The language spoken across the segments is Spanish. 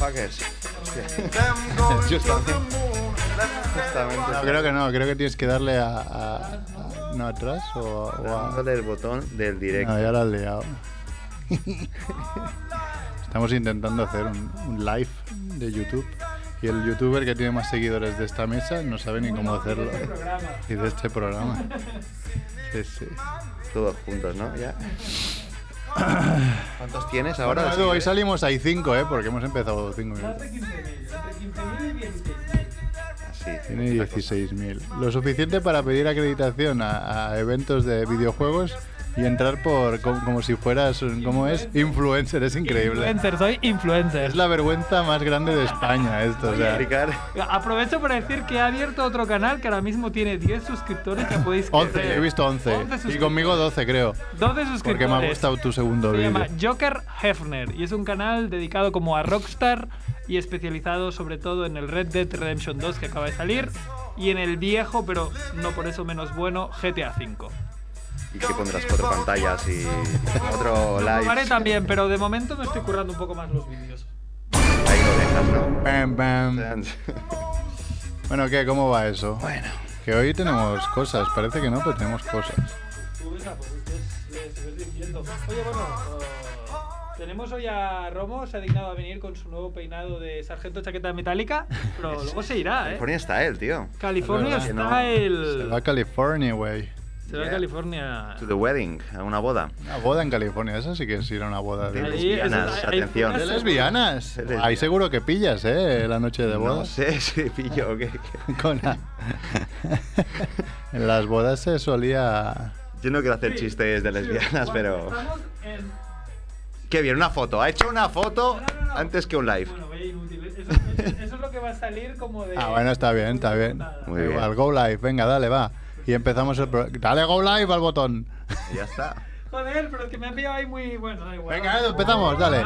motherfuckers. Justamente. Justamente. No, creo que no, creo que tienes que darle a. a- a- no, atrás o, o a. Dándole el botón del directo. No, ya lo has liado. Estamos intentando hacer un, un live de YouTube y el youtuber que tiene más seguidores de esta mesa no sabe ni cómo hacerlo. Y de este programa. Sí, sí. Todos juntos, ¿no? Ya. ¿Cuántos tienes ahora? Hoy salimos hay cinco, ¿eh? Porque hemos empezado cinco minutos. Entre 15.000, entre 15.000 y 16.000. Sí. Tiene 16.000. Lo suficiente para pedir acreditación a, a eventos de videojuegos y entrar por como, como si fueras, un- ¿cómo es? Influencer, es increíble. Influencer, soy influencer. Es la vergüenza más grande de España esto, o sea. Aprovecho para decir que he abierto otro canal que ahora mismo tiene 10 suscriptores que podéis 11, creer. he visto 11. 11 y conmigo 12, creo. 12 suscriptores. Porque me ha gustado tu segundo Se vídeo. llama Joker Hefner y es un canal dedicado como a Rockstar y especializado sobre todo en el Red Dead Redemption 2 que acaba de salir y en el viejo, pero no por eso menos bueno, GTA V. Y que pondrás cuatro pantallas y otro Lo haré live. también, pero de momento me estoy currando un poco más los vídeos. Ahí lo dejas, ¿no? Bam, bam. Bueno, ¿qué? ¿Cómo va eso? Bueno. Que hoy tenemos cosas, parece que no, pero tenemos cosas. Tú ves, pues les diciendo. Oye, bueno, eh, tenemos hoy a Romo, se ha dignado a venir con su nuevo peinado de sargento chaqueta metálica, pero luego se irá, ¿eh? California está él, tío. California Es verdad. Style. Se va a California, güey. Se va a Yeah. California. To the wedding, a una boda. Una boda en California, eso sí que es ir a una boda de, De lesbianas, atención. de lesbianas. De Ahí seguro que pillas, ¿eh? La noche de boda. No sé si pillo o qué. Con la- en las bodas se solía. Yo no quiero hacer Sí, chistes de sí, lesbianas, bueno, pero. Estamos en. Qué bien, una foto. Ha hecho una foto No, no, no. antes que un live. Bueno, vaya inútil. Eso, eso- eso es lo que va a salir como de. Ah, bueno, está bien, está bien. Muy bien. Al go live, venga, dale, va. Y empezamos el pro- Dale go live al botón. Y ya está. Joder, pero es que me han pillado ahí muy. Bueno, da igual. Venga, Edu, empezamos, dale.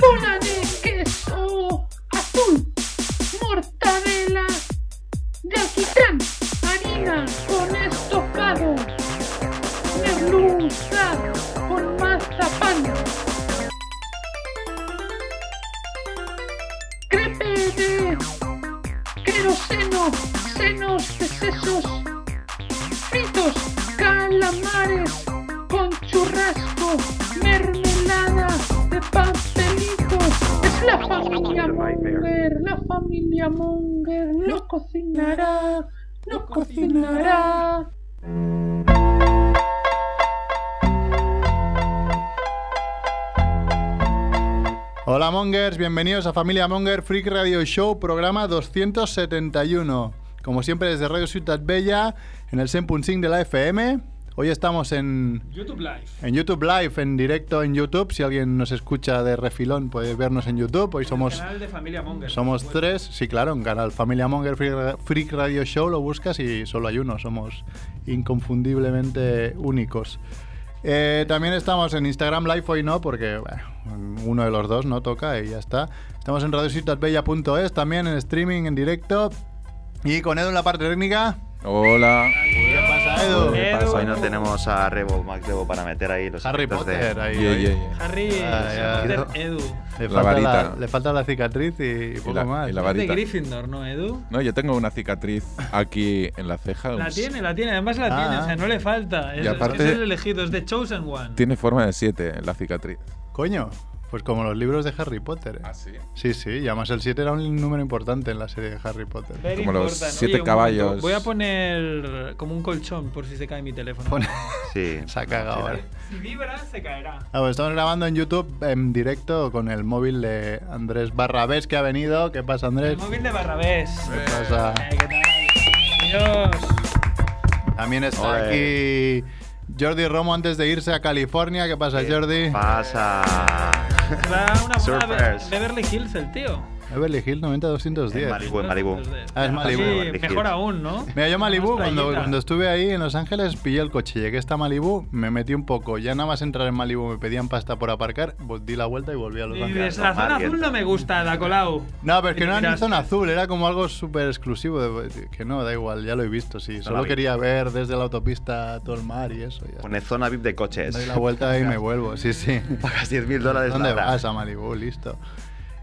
bola de queso azul, mortadela de alquitrán, harina con estofado, merluza con mazapán, de queroseno, senos de sesos, fritos, calamares con churrasco, mermelada de pastelito. Es la familia Munger, la familia Munger no cocinará, no cocinará. Hola Mongers, bienvenidos a Familia Monger Freak Radio Show, programa 271. Como siempre desde Radio Ciutat Bella, en el 100.5 de la FM. Hoy estamos en, YouTube Live. en YouTube Live, en directo en YouTube. Si alguien nos escucha de refilón puede vernos en YouTube. Hoy somos, Canal de Familia Monger. somos tres. Sí, claro, en canal Familia Monger Freak Freak Radio Show lo buscas y solo hay uno. Somos inconfundiblemente únicos. Eh, también estamos en Instagram Live hoy no, porque bueno, uno de los dos no toca y ya está. Estamos en radiociutatbella.es, también en streaming, en directo. Y con Edu en la parte técnica. Hola. Hoy no tenemos a Rebo Macdebo para meter ahí los Harry de- Potter, ahí. Yeah, ahí. yeah, yeah. Harry, Ah, Peter Edu. Le, La falta la, varita. le falta la cicatriz y poco la- más. y la Es de varita. Gryffindor, ¿no, Edu? No, yo tengo una cicatriz aquí en la ceja. La tiene, la tiene, además la Ah. tiene, o sea, no le falta. Es, Y aparte- es el elegido, es The Chosen One. Tiene forma de 7 la cicatriz. Coño, pues como los libros de Harry Potter. ¿eh? ¿Ah, sí? Sí, sí, y además el 7 era un número importante en la serie de Harry Potter. Very Como los important. siete Oye, un caballos. momento, Voy a poner como un colchón por si se cae mi teléfono. Pone- Sí. Se ha cagado ahora. Si vibra, se caerá. Ah, pues estamos grabando en YouTube en directo con el móvil de Andrés Barrabés que ha venido. ¿Qué pasa, Andrés? El móvil de Barrabés. ¿Qué pasa? Eh, ¿Qué tal? Dios. También está aquí Jordi Romo antes de irse a California. ¿Qué pasa, ¿Qué Jordi? Pasa. Va a una. Beverly Hills el tío. Beverly Hills 90210. En Malibu, en Malibu. Ah, es Malibu. Sí, mejor aún, ¿no? Mira, yo Malibu, cuando, cuando estuve ahí en Los Ángeles, pillé el coche, llegué hasta Malibu, me metí un poco. Ya nada más entrar en Malibu me pedían pasta por aparcar, di la vuelta y volví a Los Y Ángeles. dices, la zona azul y no me gusta, da Colau. No, pero es Y que no era ni zona azul, era como algo súper exclusivo. de- que no, da igual, ya lo he visto, sí. Solo vi. quería ver desde la autopista todo el mar y eso. Ya Pone zona VIP de coches. Doy la vuelta y me vuelvo, sí, sí. Pagas 10.000 dólares ¿Dónde la vas a Malibu? Listo.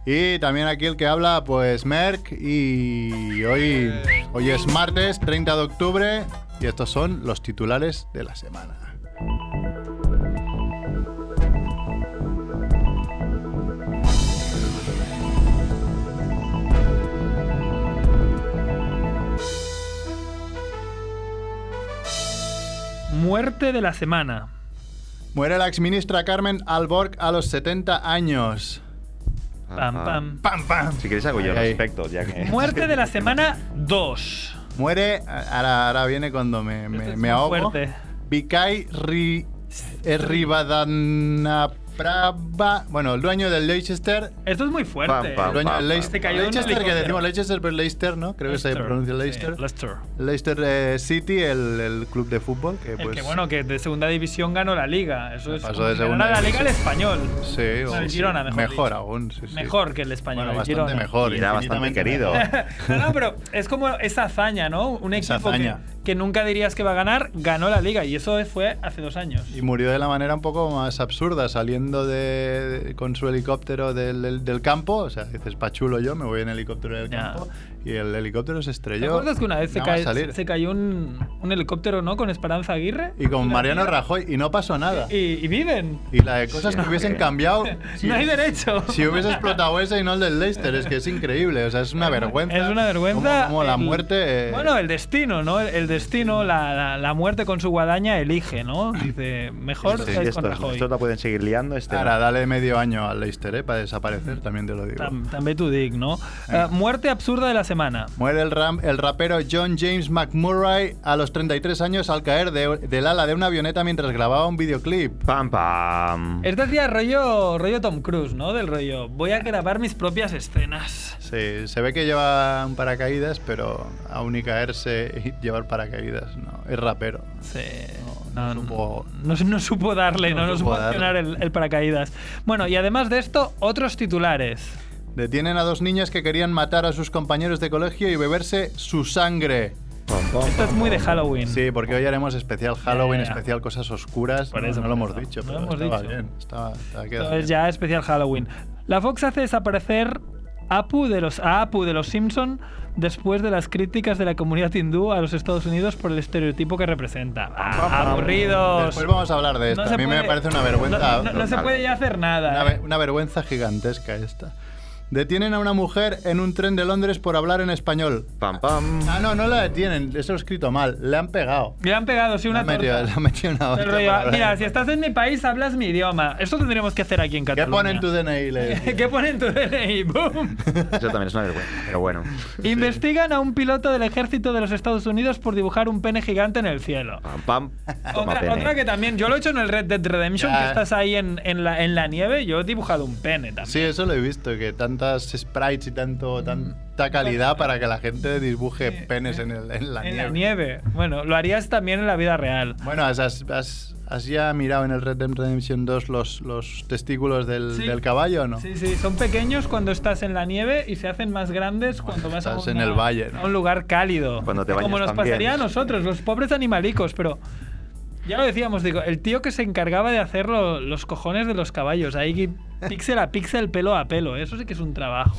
Y también aquí el que habla, pues Merck. Y hoy, hoy es martes, 30 de octubre. Y estos son los titulares de la semana. Muerte de la semana. Muere la exministra Carmen Alborg a los 70 años. Pam, pam. ¡Pam, pam! Si queréis hago yo al respecto, ya que... Muerte de la semana 2. Muere, ahora, ahora viene cuando me, me, Este es me ahogo. fuerte. Vikai Ri, eh, Rivadanaprabha, bueno, el dueño del Leicester. Esto es muy fuerte. Pam, pam, El dueño del pam, Leicester, Se cayó de un Leicester que decimos Leicester, pero Leicester, ¿no? Creo que se Leicester. pronuncia Sí, Leicester. Leicester. Leicester eh, City, el, el club de fútbol, que El pues... que bueno, que de segunda división ganó la liga. Eso es Pasó de segunda la liga el español. Sí, No, o- el Girona, mejor dicho. aún, sí, sí. Mejor que el español. Bueno, el bastante Girona. mejor. Y era bastante querido. mejor. no, no, pero es como esa hazaña, ¿no? Un equipo que, hazaña. que nunca dirías que va a ganar, ganó la liga. Y eso fue hace dos años. Y murió de la manera un poco más absurda, saliendo de, de- con su helicóptero del, del- del campo. O sea, dices, pa' chulo yo, me voy en helicóptero del campo. Y el helicóptero se ¿Te estrelló. acuerdas que una vez se, cae- salir. se cayó un, un helicóptero, ¿no? Con Esperanza Aguirre. Y con Mariano tía- Rajoy, y no pasó nada. Y, y viven. Y la de cosas que Sí, hubiesen ok. cambiado. si- no hay derecho. Si hubiese explotado ese y no el del Leicester, es que es increíble. O sea, es una vergüenza. Es una vergüenza. Como, como la el- muerte. eh, Bueno, el destino, ¿no? El, el destino, la, la- la muerte con su guadaña elige, ¿no? Dice, mejor Sí, estáis con estos, Rajoy. estos la pueden seguir liando. Este Ahora, no. dale medio año al Leicester, ¿eh? Para desaparecer, también te lo digo. Tam- També t'ho dic, no? Eh, muerte absurda de la semana. Muere el, ram- el rapero John James McMurray a los 33 años al caer de- del ala de una avioneta mientras grababa un videoclip. Pam, pam. Este hacía rollo, rollo Tom Cruise, ¿no? Del rollo, voy a grabar mis propias escenas. Sí, se ve que lleva un paracaídas, pero aún y caerse y llevar paracaídas, no. Es rapero. Sí. No, no supo- no, no supo darle, no, no no supo supo el, el paracaídas. Bueno, y además de esto, otros titulares. Detienen a dos niñas que querían matar a sus compañeros de colegio y beberse su sangre. Esto es muy de. Halloween. Sí, porque hoy haremos especial Halloween, ya. especial cosas oscuras. Por no, eso, no lo por hemos dicho, No pero lo hemos estaba dicho. bien. Estaba, estaba Esto quedado es bien. ya especial Halloween. La Fox hace desaparecer Apu de los, a Apu de los Simpson después de las críticas de la comunidad hindú a los Estados Unidos por el estereotipo que representa. Ah, aburridos. Después vamos a hablar de esto. No a mí me puede- parece una vergüenza. No, no- no se puede ya hacer nada. Una, ¿eh? una vergüenza gigantesca esta. Detienen a una mujer en un tren de Londres por hablar en español. Pam, pam. Ah, no, no la detienen. Eso lo he escrito mal. Le han pegado. Le han pegado, sí, una han metido, torta. le han metido una ah, hablar mira, si estás en mi país, hablas mi idioma. Esto tendríamos que hacer aquí en ¿Qué Cataluña. pone en tu DNI? Le. ¿Qué pone en tu DNI? ¡Boom! Eso también es una vergüenza. Pero bueno. Investigan a un piloto del ejército de los Estados Unidos por dibujar un pene gigante en el cielo. Pam, pam. Toma Otra, pene. otra que también, yo lo he hecho en el Red Dead Redemption, Ya. que estás ahí en, en la, en la nieve, yo he dibujado un pene también. Sí, eso lo he visto, que tantas sprites y tanto, tanta calidad para que la gente dibuje penes en, el- en la en nieve. la nieve. Bueno, lo harías también en la vida real. Bueno, has, has- has- has ya mirado en el Red Dead Redemption 2 los, los testículos del, Sí. del caballo o no? Sí, sí, son pequeños cuando estás en la nieve y se hacen más grandes cuando vas a, estás una- en el valle, ¿no? a un lugar cálido. Cuando te bañas Como nos también. pasaría a nosotros, los pobres animalicos, pero ya lo decíamos, digo, el tío que se encargaba de hacer lo- los cojones de los caballos, ahí píxel a píxel, pelo a pelo, eso sí que es un trabajo.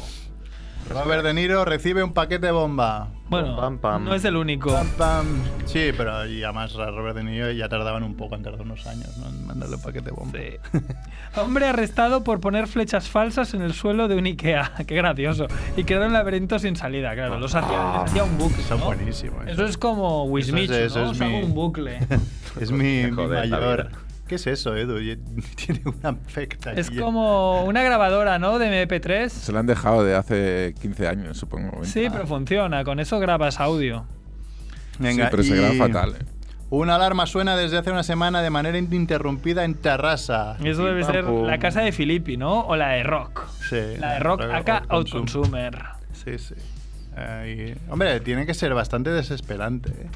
Robert De Niro recibe un paquete bomba. Bueno, Pam, pam. no es el único. Pam, pam. Sí, pero y además a Robert De Niro ya tardaban un poco, han tardado unos años ¿no? en mandarle un paquete bomba. Sí. Hombre arrestado por poner flechas falsas en el suelo de un Ikea. Qué gracioso. Y crear un laberinto sin salida, claro. Los hacía, hacía un bucle. Son ¿no? buenísimos. Eso es como Eso es- Wismichu, eso ¿no? es Os hago mi- un bucle. Es mi, mayor. ¿Qué es eso, Edu? Tiene una afecta. es como una grabadora, ¿no? De MP3. Se lo han dejado de hace 15 años, supongo. Sí, pero funciona. Con eso grabas audio. Venga, sí, pero se y graba fatal. ¿eh? Una alarma suena desde hace una semana de manera ininterrumpida en Terrassa. Y eso debe ser pum. la casa de Filippi, ¿no? O la de Rock. Sí, La de Rock Rock acá Outconsume. Outconsumer. Sí, sí. Eh, y, hombre, tiene que ser bastante desesperante. ¿eh?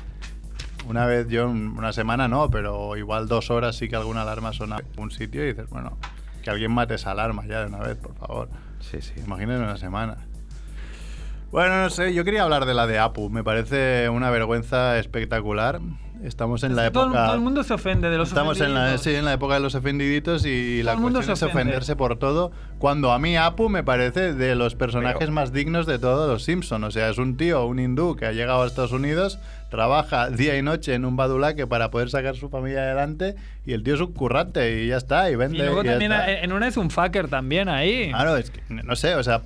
Una vez yo, una semana no, pero igual dos horas sí que alguna alarma suena en un sitio y dices, bueno, que alguien mate esa alarma ya de una vez, por favor. Sí, sí. Imagínate una semana. Bueno, no sé, yo quería hablar de la de Apu. Me parece una vergüenza espectacular. Estamos en la Todo, época. todo el mundo se ofende de los Estamos en la, ofendiditos. sí, en la época de los ofendiditos y la el mundo cuestión es se ofende. ofenderse por todo. Cuando a mí Apu me parece de los personajes Pero- más dignos de todos los Simpson. O sea, es un tío, un hindú que ha llegado a Estados Unidos, trabaja día y noche en un badulaque para poder sacar su familia adelante y el tío es un currante y ya está, y vende. Y luego y también en una es un fucker también ahí. Claro, es que, no sé, o sea,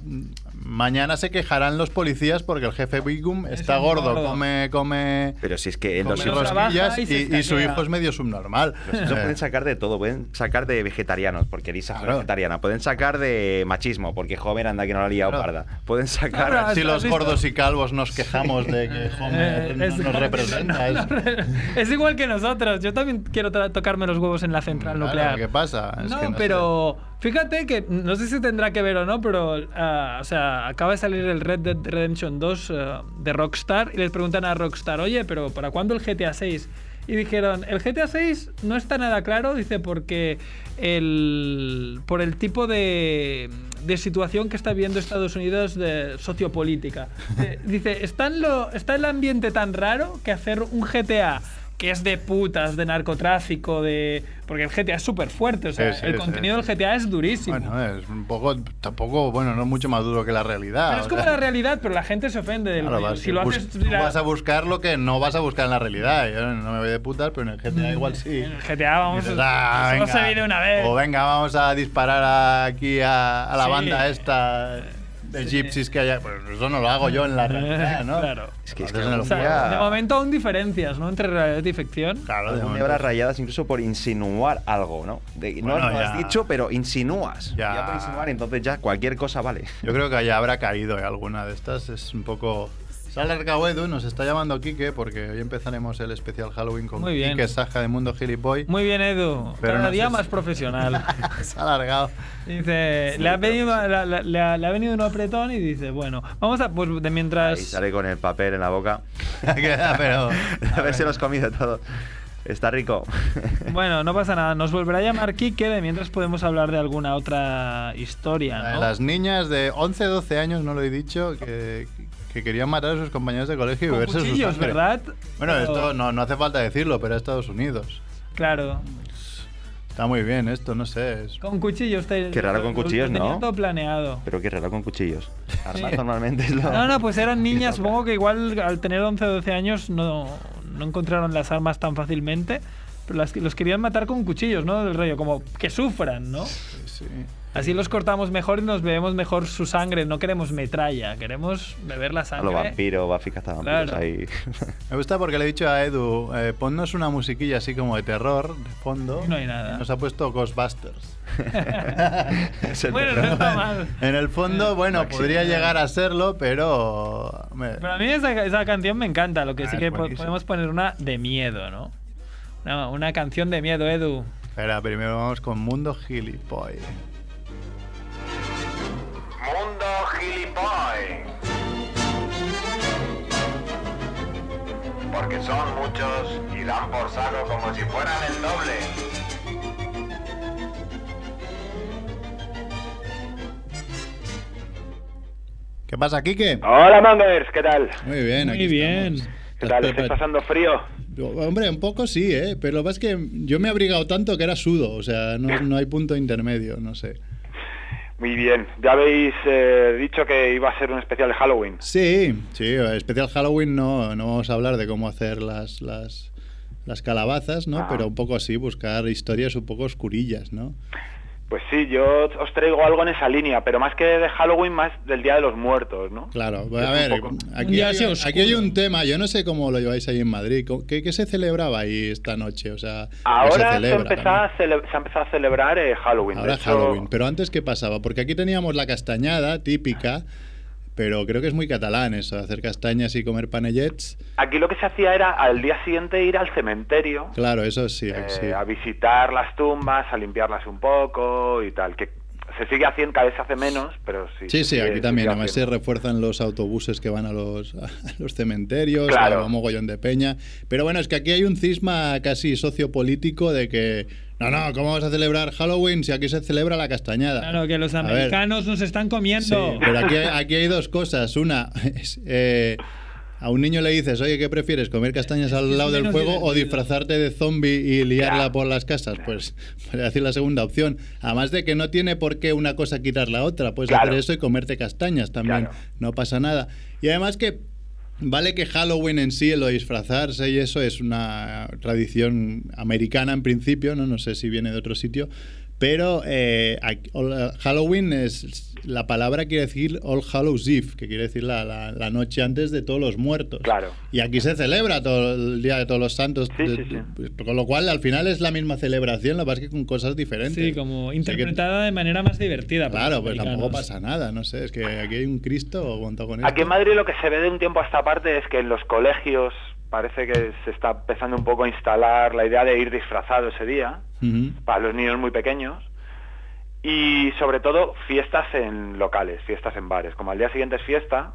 mañana se quejarán los policías porque el jefe Bigum está gordo, gordo. come, come, Pero si es que en come los Pero rosquillas y y, y su hijo es medio subnormal. los Eh, pueden sacar de todo, pueden sacar de vegetarianos, porque Lisa es Claro. vegetariana, pueden sacar de machismo, porque Homer anda que no la ha liado Claro. parda, pueden sacar... Claro, si ¿has los gordos y calvos nos quejamos de que Homer Eh, no es- nos representa. es- es igual que nosotros. Yo también quiero tocarme los huevos en la central Claro, nuclear. ¿Qué pasa? Es no, que sé. Fíjate que no sé si tendrá que ver o no, pero ah, o sea, acaba de salir el Red Dead Redemption 2 eh, de Rockstar y les preguntan a Rockstar, oye, pero ¿para cuándo el GTA 6? Y dijeron, el GTA 6 no está nada claro, dice, porque el, por el tipo de, de situación que está viviendo Estados Unidos de sociopolítica. Eh, dice, está, en lo, está el ambiente tan raro que hacer un GTA que es de putas, de narcotráfico, de... Porque el GTA es súper fuerte, o sea, Sí, sí, el sí. contenido del GTA es durísimo. Bueno, es un poco, tampoco, bueno, no es mucho más duro que la realidad. pero es como sea. la realidad, pero la gente se ofende del Claro, vas, Si lo haces... mira, vas a buscar lo que no vas a buscar en la realidad. Yo no me voy de putas, pero en el GTA igual sí. En el GTA vamos Dices, a... "Ah, Solo venga". se una vez. O venga, vamos a disparar aquí a, a la banda esta de gypsies que hay. Pues eso no lo hago yo en la realidad, ¿no? Claro. Es que, es que O sea, de momento aún diferencias, ¿no? Entre realidad y ficción. Claro, de Algún momento. habrá rayadas incluso por insinuar algo, ¿no? De- no Bueno, lo has dicho, pero insinúas. Ya. Ya. por insinuar, entonces ya cualquier cosa vale. Yo creo que ya habrá caído ¿eh? alguna de estas. Es un poco. Se ha alargado Edu, nos está llamando Quique porque hoy empezaremos el especial Halloween con Muy bien. Quique Saja de Mundo Gilipoy. Muy bien, Edu. Pero Cada no día sé más si- profesional. Se ha alargado. Dice, le ha, venido, la- la- le ha- le ha venido un apretón y dice, bueno, vamos a, pues de Ahí mientras... sale con el papel en la boca. Pero. A ver si los comido todo. Está rico. Bueno, no pasa nada, nos volverá a llamar Kike, de mientras podemos hablar de alguna otra historia, ¿no? Las niñas de 11, 12 años, no lo he dicho, que, que querían matar a sus compañeros de colegio y Con beberse su cuchillos, sangre. ¿verdad? Bueno, Pero- esto no, no hace falta decirlo, pero es Estados Unidos. Claro, Está muy bien esto, no sé. es- con cuchillos. te- Qué raro con lo- lo cuchillos, tenía ¿no? todo planeado. Pero qué raro con cuchillos. Armas Sí. normalmente es lo... No, no, pues eran niñas, supongo que igual al tener 11 o 12 años no, no encontraron las armas tan fácilmente, pero las, los querían matar con cuchillos, ¿no? Del rollo, como que sufran, ¿no? sí. Así los cortamos mejor y nos bebemos mejor su sangre. No queremos metralla, queremos beber la A sangre. lo vampiro, Buffy cazavampiros Claro. ahí. Me gusta porque le he dicho a Edu, eh, ponnos una musiquilla así como de terror, de fondo. No hay nada. Nos ha puesto Ghostbusters. Bueno, terror. no está mal. En el fondo, bueno, Máximo. podría llegar a serlo, pero... me- Pero a mí esa, esa canción me encanta. Lo que Ah, sí que buenísimo. podemos poner una de miedo, ¿no? Una, una canción de miedo, Edu. Espera, primero vamos con Mundo Gilipoy. Mundo Gilipoy. Porque son muchos y dan por saco como si fueran el doble. ¿Qué pasa, Quique? Hola Mangers, ¿qué tal? Muy bien, Muy aquí bien. estamos. ¿Qué tal? ¿Estáis pasando frío? Hombre, un poco sí, ¿eh? Pero lo que pasa es que yo me he abrigado tanto que era sudo, o sea, no, no hay punto intermedio, no sé. Muy bien. Ya habéis eh, dicho que iba a ser un especial de Halloween. Sí, sí, especial Halloween no, no vamos a hablar de cómo hacer las, las, las calabazas, ¿no? Ah. Pero un poco así, buscar historias un poco oscurillas, ¿no? Pues sí, yo os traigo algo en esa línea, pero más que de Halloween, más del Día de los Muertos, ¿no? Claro, Es a ver, aquí hay, aquí un tema, yo no sé cómo lo lleváis ahí en Madrid, ¿cómo- ¿qué, qué se celebraba ahí esta noche? O sea, ¿qué se Ahora se, celebra empezaba a cele- se ha empezado a celebrar eh, Halloween. Ahora hecho- Halloween, pero antes ¿qué pasaba? Porque aquí teníamos la castañada típica, pero creo que es muy catalán eso, hacer castañas y comer panellets. Aquí lo que se hacía era al día siguiente ir al cementerio Claro, eso sí, eh, sí. a visitar las tumbas, a limpiarlas un poco y tal. Que se sigue haciendo, cada vez se hace menos, pero sí. Sí, sí, sigue- aquí también. Además se refuerzan los autobuses que van a los, a los cementerios, Claro. a mogollón de peña. Pero bueno, es que aquí hay un cisma casi sociopolítico de que, no, no, ¿cómo vas a celebrar Halloween si aquí se celebra la castañada? Claro, que los A ver, americanos nos están comiendo. Sí, pero aquí, aquí hay dos cosas. Una, es, eh, a un niño le dices, oye, ¿qué prefieres? ¿Comer castañas al lado del fuego o disfrazarte de zombie y liarla por las casas? Pues voy a decir la segunda opción. Además de que no tiene por qué una cosa quitar la otra. Puedes Claro. hacer eso y comerte castañas también. Claro. No pasa nada. Y además que Vale que Halloween en sí, lo de disfrazarse y eso es una tradición americana en principio, no, no sé si viene de otro sitio, pero eh, all- Halloween es la palabra quiere decir All Hallows Eve, que quiere decir la, la- la noche antes de todos los muertos. Claro. Y aquí se celebra todo el día de todos los santos, Sí, de- sí, de- con lo cual al final es la misma celebración, lo que pasa es que con cosas diferentes. Sí, como O sea que- interpretada de manera más divertida. Claro, pues tampoco pasa nada, no sé, es que aquí hay un Cristo montado con esto. Aquí en Madrid lo que se ve de un tiempo a esta parte es que en los colegios parece que se está empezando un poco a instalar la idea de ir disfrazado ese día, Para los niños muy pequeños, y sobre todo fiestas en locales, fiestas en bares. Como al día siguiente es fiesta,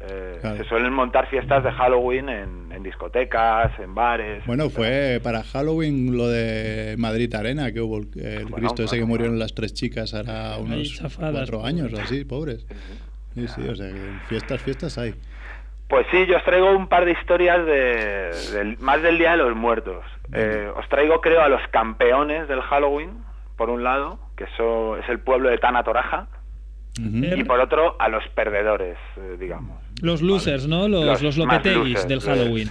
eh, Claro. se suelen montar fiestas de Halloween en, en discotecas, en bares. Bueno, fue para Halloween lo de Madrid Arena, que hubo el, el Bueno, Cristo ese que murieron bueno. las tres chicas ahora unos chafadas, cuatro años o así, pobres. Sí, sí, o sea, fiestas, fiestas hay. Pues sí, yo os traigo un par de historias de, más del Día de los Muertos. Eh, os traigo, creo, a los campeones del Halloween, por un lado, que eso es el pueblo de Tana Toraja, y por otro, a los perdedores, eh, digamos. Los losers, ¿no? Los, los, más lopeteguis losers, del. Halloween.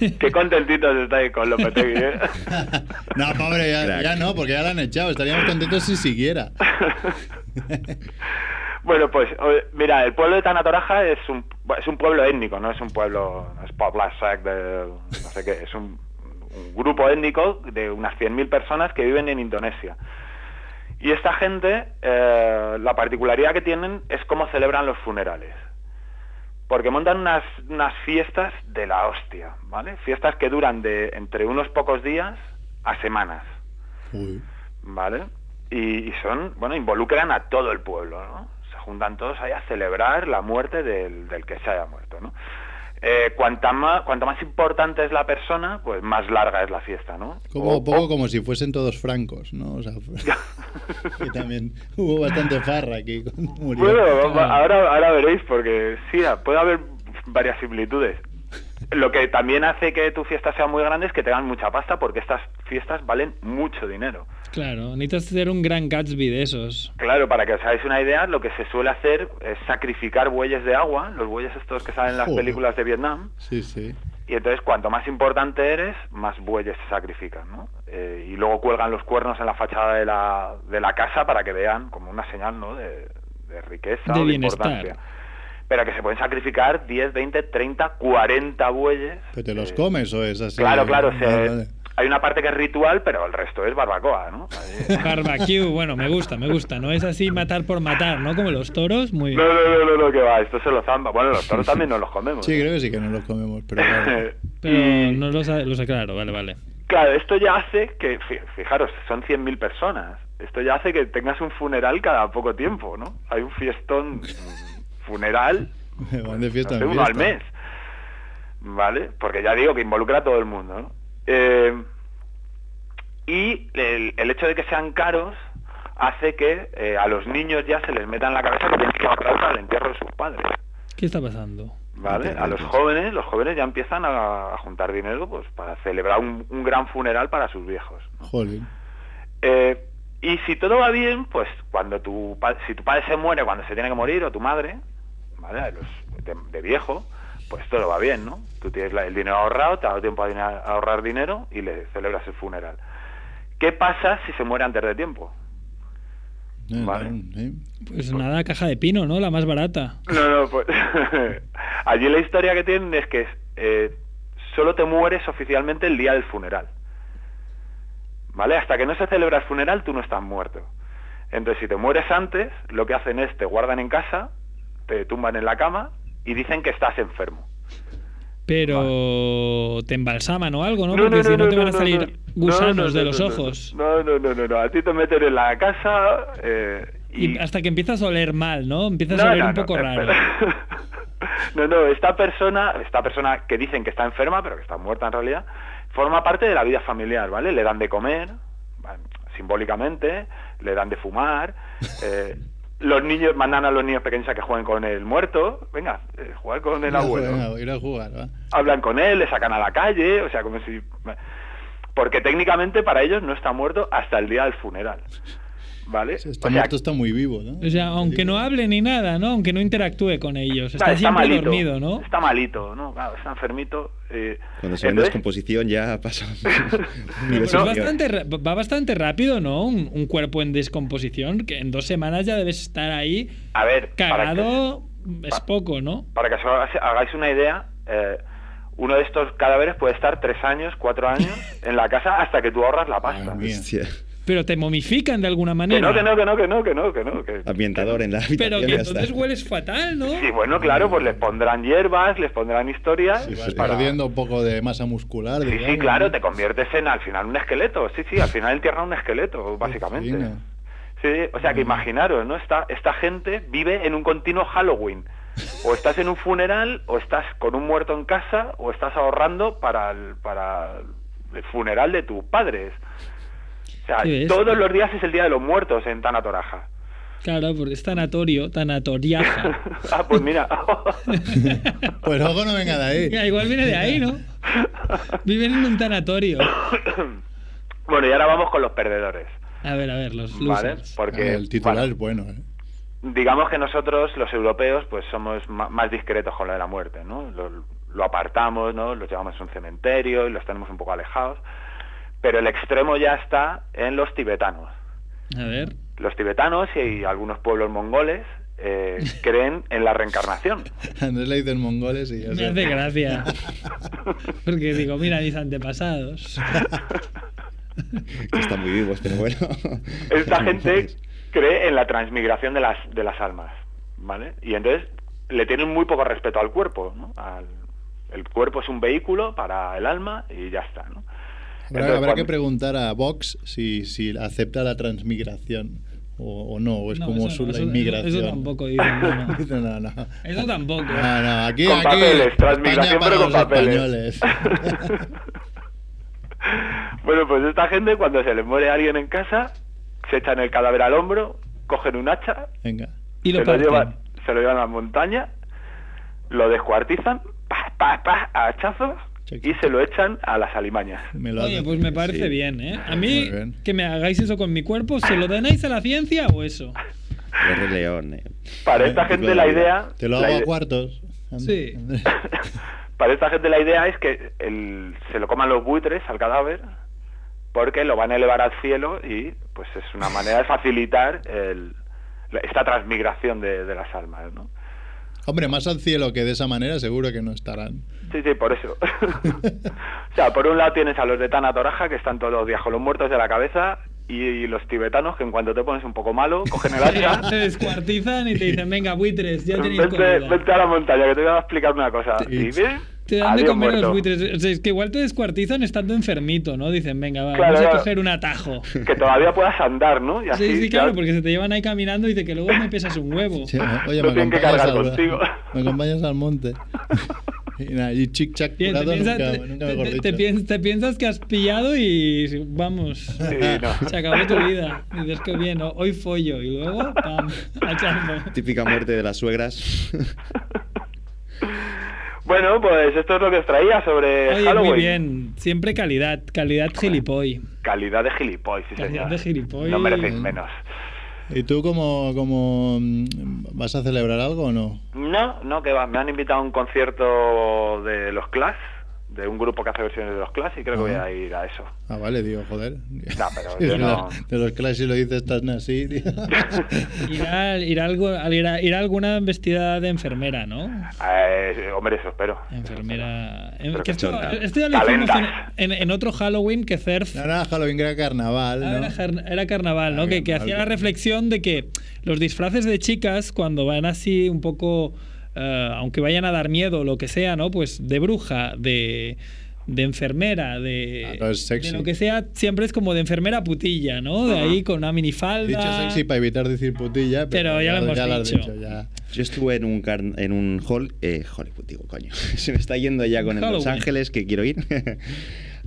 Qué contentitos estáis con Lopetegui, ¿eh? No, pobre, ya, ya no, porque ya la han echado. Estaríamos contentos si siguiera. Bueno, pues mira, el pueblo de Tanatoraja es un, es un pueblo étnico, no es un pueblo, no es Poblasac de no sé qué, es un, un grupo étnico de unas 100.000 personas que viven en Indonesia. Y esta gente, eh, la particularidad que tienen es cómo celebran los funerales. Porque montan unas, unas fiestas de la hostia, ¿vale? Fiestas que duran de entre unos pocos días a semanas. ¿vale? Y, y son, bueno, involucran a todo el pueblo, ¿no? Juntan todos ahí a celebrar la muerte del, del que se haya muerto, ¿no? Eh, cuanta más, cuanto más importante es la persona, pues más larga es la fiesta, ¿no? Como, O- poco o- como si fuesen todos francos, ¿no? O sea, que también hubo bastante farra aquí cuando murió. Bueno, ahora, ahora veréis, porque sí, puede haber varias similitudes. Lo que también hace que tu fiesta sea muy grande es que tengan mucha pasta, porque estas fiestas valen mucho dinero. Claro, necesitas ser un gran Gatsby de esos. Claro, para que os hagáis una idea, lo que se suele hacer es sacrificar bueyes de agua, los bueyes estos que salen en las Joder. películas de Vietnam, Sí, sí. y entonces cuanto más importante eres, más bueyes se sacrifican, ¿no? Eh, y luego cuelgan los cuernos en la fachada de la, de la casa para que vean como una señal, ¿no? De, de riqueza De o de bienestar. importancia. Pero que se pueden sacrificar 10, 20, 30, 40 bueyes. ¿Pero te los eh, comes o es así? Claro, claro. se- vale. Hay una parte que es ritual, pero el resto es barbacoa, ¿no? Barbecue, bueno, me gusta, me gusta. No es así matar por matar, ¿no? Como los toros, muy... No, no, no, no, no, que va, esto se lo zamba. Bueno, los toros también nos los comemos. Sí, ¿eh? creo que sí que no los comemos, pero claro. Pero Y, no lo sé, lo sé claro, vale, vale. Claro, esto ya hace que, fi- fijaros, son 100.000 personas. Esto ya hace que tengas un funeral cada poco tiempo, ¿no? Hay un fiestón funeral, Van de fiesta no sé, en uno al mes. ¿Vale? Porque ya digo que involucra a todo el mundo, ¿no? Eh, y el, el hecho de que sean caros hace que eh, a los niños ya se les meta en la cabeza que tienen que ahorrar para el entierro de sus padres. ¿Qué está pasando? ¿Vale? A los jóvenes, los jóvenes ya empiezan a, a juntar dinero pues para celebrar un, un gran funeral para sus viejos. Jolín. Eh, y si todo va bien, pues cuando tu pa- si tu padre se muere cuando se tiene que morir o tu madre, ¿vale? A los- de, de viejo, pues todo va bien, ¿no? Tú tienes la- el dinero ahorrado, te ha dado tiempo a, ahorrar dinero y le celebras el funeral. ¿Qué pasa si se muere antes de tiempo? Eh, Vale. Pues nada, caja de pino, ¿no? La más barata. No, no, pues allí la historia que tienen es que eh, solo te mueres oficialmente el día del funeral. ¿Vale? Hasta que no se celebra el funeral tú no estás muerto. Entonces si te mueres antes, lo que hacen es te guardan en casa, te tumban en la cama y dicen que estás enfermo. Pero te embalsaman o algo, ¿no? No, Porque no, si no, no, te van a salir no, no. gusanos No, no, de los ojos. No, no, no, no, no. A ti te meten en la casa eh, y... Y hasta que empiezas a oler mal, ¿no? Empiezas a oler un poco raro. No, no, esta persona, esta persona que dicen que está enferma, pero que está muerta en realidad, forma parte de la vida familiar, ¿vale? Le dan de comer, simbólicamente, le dan de fumar, eh, los niños mandan a los niños pequeños a que jueguen con el muerto, venga, eh, jugar con el abuelo ir a jugar, va. hablan con él, le sacan a la calle, o sea, como si... Porque técnicamente para ellos no está muerto hasta el día del funeral, ¿vale? Está O sea, muerto, está muy vivo, ¿no? O sea, aunque no hable ni nada, ¿no? Aunque no interactúe con ellos. Está, está siempre malito, dormido, ¿no? Está malito, ¿no? Claro, está enfermito. eh, Cuando se ve en descomposición ya pasa superior. bastante ra- va bastante rápido, ¿no? Un, un cuerpo en descomposición, que en dos semanas ya debes estar ahí A ver, que, cagado, es poco, ¿no? para que os hagáis- una idea, eh, uno de estos cadáveres puede estar tres años, cuatro años en la casa hasta que tú ahorras la pasta. Pero te momifican de alguna Que manera. no, que no, que no, que no, que no, que no. Que... Ambientador en la habitación. Pero que entonces hueles fatal, ¿no? Sí, bueno, claro, pues les pondrán hierbas, les pondrán historias. Vas para- perdiendo un poco de masa muscular. Sí, sí, digamos, claro, ¿no? te conviertes en al final un esqueleto. Sí, sí, al final entierran un esqueleto, básicamente. Sí, o sea que imaginaros, ¿no? Esta, esta gente vive en un continuo Halloween. O estás en un funeral, o estás con un muerto en casa, o estás ahorrando para el, para el funeral de tus padres. O sea, todos los días es el día de los muertos en Tanatoraja. Claro, porque es tanatorio, tanatoriaja. ah, pues mira. Pues ojo no venga de ahí. Mira, Igual viene de ahí, ¿no? Viven en un tanatorio. bueno, y ahora vamos con los perdedores. A ver, a ver, los ¿Vale? losers. Porque el titular bueno, es bueno, ¿eh? digamos que nosotros, los europeos, pues somos ma- más discretos con lo de la muerte, ¿no? Lo, lo apartamos, ¿no? Los llevamos a un cementerio y los tenemos un poco alejados. Pero el extremo ya está en los tibetanos. A ver. Los tibetanos y algunos pueblos mongoles eh, creen en la reencarnación. Andrés le dicen mongoles y ya Me sé. hace gracia. Porque digo, mira mis antepasados. Que están muy vivos, pero bueno. Esta gente cree en la transmigración de las, de las almas, ¿vale? Y entonces le tienen muy poco respeto al cuerpo, ¿no? Al- el cuerpo es un vehículo para el alma y ya está, ¿no? Habrá, Entonces, habrá que preguntar a Vox si, si acepta la transmigración o, o no, o es No, como su, no, la inmigración. Eso tampoco dicen, no, no. Dice, no, no. Eso tampoco. No, no, aquí, Con aquí papeles, transmigración, pero con los papeles. españoles. bueno, pues esta gente cuando se les muere alguien en casa, se echan el cadáver al hombro, cogen un hacha, Venga. Y lo se, lo llevan, se lo llevan a la montaña, lo descuartizan, pa, pa, pa, a hachazos. Y se lo echan a las alimañas. Me lo Oye, pues me parece Sí. bien, ¿eh? A mí, que me hagáis eso con mi cuerpo, ¿se lo donáis a la ciencia o eso? Rey León. eh. Para esta Eh, gente la idea... Te lo hago a cuartos. Sí. Para esta gente la idea es que el- se lo coman los buitres al cadáver porque lo van a elevar al cielo y pues es una manera de facilitar el- esta transmigración de, de las almas, ¿no? Hombre, más al cielo que de esa manera seguro que no estarán. Sí, sí, por eso. o sea, por un lado tienes a los de Tanatoraja que están todos los días con los muertos de la cabeza y, los tibetanos que en cuanto te pones un poco malo cogen el hacha. Te descuartizan y te dicen, venga, buitres, ya tenéis Vente, vente a la montaña que te voy a explicar una cosa. Sí. Y Te dan de adiós, comer a los muerto. buitres. O sea, es que igual te descuartizan estando enfermito, ¿no? Dicen, venga, va, Claro, vamos a claro. coger un atajo. Que todavía puedas andar, ¿no? Y así Sí, sí, ya- claro, porque se te llevan ahí caminando y dice que luego me pesas un huevo. Sí, Oye, No me acompañas, al, contigo. me acompañas al monte. Y, nada, y chic chac te, curado piensas, nunca, te- nunca mejor te- dicho. te piens- te piensas que has pillado y vamos. Sí, no. Se acabó tu vida. Y dices que bien, hoy follo y luego, pam, hachazo. Típica muerte de las suegras. Bueno, pues esto es lo que os traía sobre Oye, Halloween. muy bien. Siempre calidad, calidad gilipoy. Calidad de gilipollas, sí, Calidad señor. de gilipollas. No merecéis menos. ¿Y tú cómo, cómo mm, vas a celebrar algo o no? No, no, que va. Me han invitado a un concierto de los Clash, de un grupo que hace versiones de los Clash, y creo que voy Ah. a ir a eso. Ah, vale, digo, joder. No, pero Sí, yo de, no- los, de los clases si lo dices estás así, tío. Irá, irá, algo, irá, irá alguna vestida de enfermera, ¿no? Eh, hombre, eso espero. Enfermera. Pero que que esto, chonda. esto ya lo hicimos en, Talentas. en- en otro Halloween que Cerf. No era Halloween, era carnaval, Ah, ¿no? Era, era carnaval, ¿no? Ah, que, que hacía la reflexión de que los disfraces de chicas, cuando van así un poco eh, aunque vayan a dar miedo lo que sea, ¿no? Pues de bruja, de, de enfermera, de, Ah, no, es sexy. de lo que sea, siempre es como de enfermera putilla, ¿no? De ahí con una He minifalda. dicho sexy para evitar decir putilla, pero, Pero ya lo hemos lo has dicho. ya. Yo estuve en un, car- en un hall, eh, Hollywood, digo, coño. Se me está yendo ya con el Los. Ángeles que quiero ir.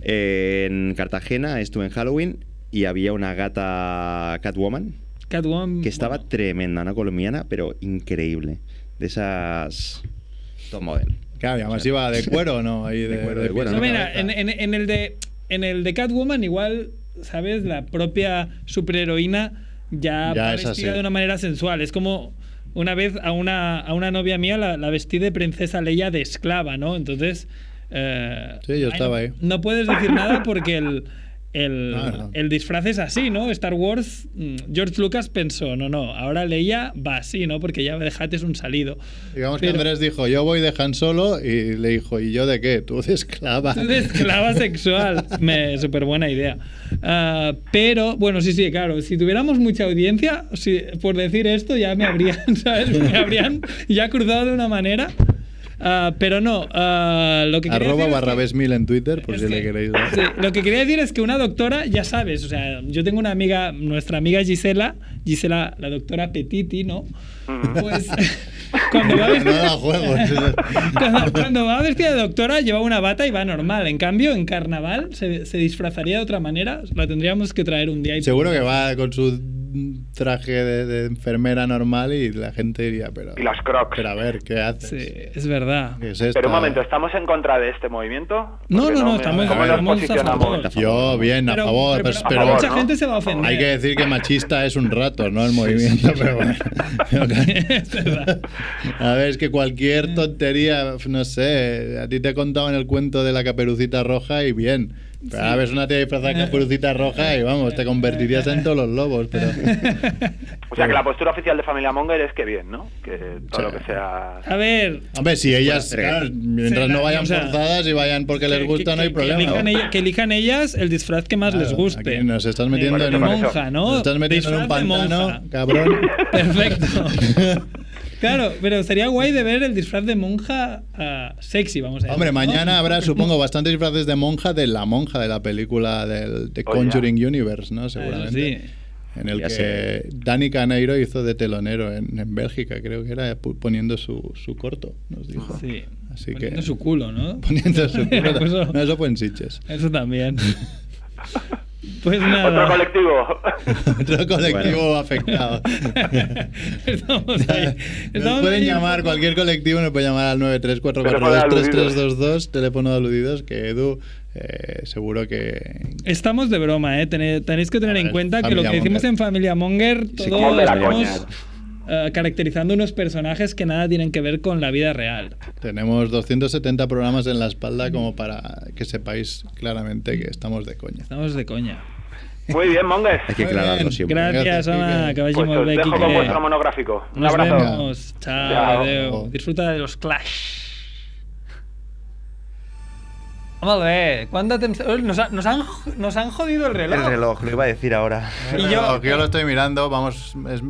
Eh, en Cartagena estuve en Halloween y había una gata Catwoman Catwoman. que estaba bueno, tremenda, una colombiana, pero increíble. De esas top model. Claro, además iba de cuero, ¿no? Ahí de, De cuero, de cuero, No, ¿no? mira, en, en- en el de en el de Catwoman igual, ¿sabes? La propia superheroína ya, Ya vestida así. de una manera sensual. Es como una vez a una, a una novia mía la, la vestí de princesa Leia de esclava, ¿no? Entonces... eh, Sí, yo estaba no, ahí. No puedes decir nada porque el... El, no. el disfraz es así, ¿no? Star Wars, mm, George Lucas pensó, no, no, ahora Leia va así, ¿no? Porque ya dejate es un salido. Digamos que Pero- Andrés dijo, yo voy de Han Solo y le dijo, ¿y yo de qué? Tú de esclava. De esclava sexual. Me, súper buena idea. Ah, pero, bueno, sí, sí, claro. Si tuviéramos mucha audiencia, si- por decir esto, ya me habrían, ¿sabes? Me habrían ya cruzado de una manera. Ah, pero no, ah, lo que Arroba decir es barra que- Besmil en Twitter, por si que- le queréis sí, lo que quería decir es que una doctora, ya sabes, o sea, yo tengo una amiga, nuestra amiga Gisela, Gisela, la doctora Petiti, ¿no? Pues cuando va No vestida, da juegos. cuando, cuando va vestida de doctora lleva una bata y va normal. En cambio, en carnaval se, se disfrazaría de otra manera. La tendríamos que traer un día. y- Seguro que va con su traje de, de enfermera normal y la gente diría, pero... Y las crocs. Pero a ver, ¿qué haces? Sí, es verdad. ¿Qué es? Pero un momento, ¿estamos en contra de este movimiento? No, no, no, me- estamos- ¿Cómo nos estamos a posicionamos? favor. Yo, bien, a Pero- favor, pero- pues, pero pero, a favor, mucha ¿no? gente se va a ofender. hay que decir que machista es un rato, ¿no? El movimiento, pero bueno. Pero verdad. A ver, es que cualquier tontería, no sé, a ti te contaban el cuento de la caperucita roja y bien. Pero ahora ves una tía disfrazada de caperucita roja y vamos, te convertirías en todos los lobos, pero... O sea que la postura oficial de Familia Monger es que bien, ¿no? Que todo Sí. lo que sea... A ver. Hombre, si ellas, hacer- claro, mientras Sí, no vayan o sea, forzadas y vayan porque les gusta, que- no hay que- problema. Que elijan, que elijan ellas el disfraz que más les Claro, guste. aquí nos estás metiendo Sí, en eso. monja, ¿no? Nos estás metiendo en un Disfraz pantano, cabrón. Perfecto. Claro, pero sería guay de ver el disfraz de monja ah, sexy, vamos a decir. Hombre, mañana habrá, supongo, bastantes disfraces de monja de la monja de la película del The Oh. Conjuring Universe, ¿no? Seguramente. sí. En el Ya que sé. Dani Caneiro hizo de telonero en, en Bélgica, creo que era, poniendo su, su corto, nos dijo. Sí. Así Poniendo que- su culo, ¿no? Poniendo su. Eso- No, eso fue en Sitges. Eso también. Pues Otro colectivo. Otro colectivo afectado. Estamos ahí. Nos pueden ahí. llamar, cualquier colectivo nos puede llamar al 934423322, teléfono de aludidos, que Edu eh, seguro que... Estamos de broma, ¿eh? Tenéis que tener en cuenta que lo que decimos en Familia Monger, Sí, todos estamos eh, caracterizando unos personajes que nada tienen que ver con la vida real. Tenemos 270 programas en la espalda como para que sepáis claramente que estamos de coña. Estamos de coña. Muy bien, Monger. Hay que Muy aclararlo bien. siempre. Gracias, Quique. que vagi Pues molt os bé, dejo con vuestro monográfico. Un Nos abrazo. vemos. Chao, Chao. Disfruta de los Clash. Molt bé. De temps... Eh, Nos, ha- nos, han, nos han jodido el reloj. El reloj, lo iba a decir ahora. Y yo- yo lo estoy mirando, vamos, es-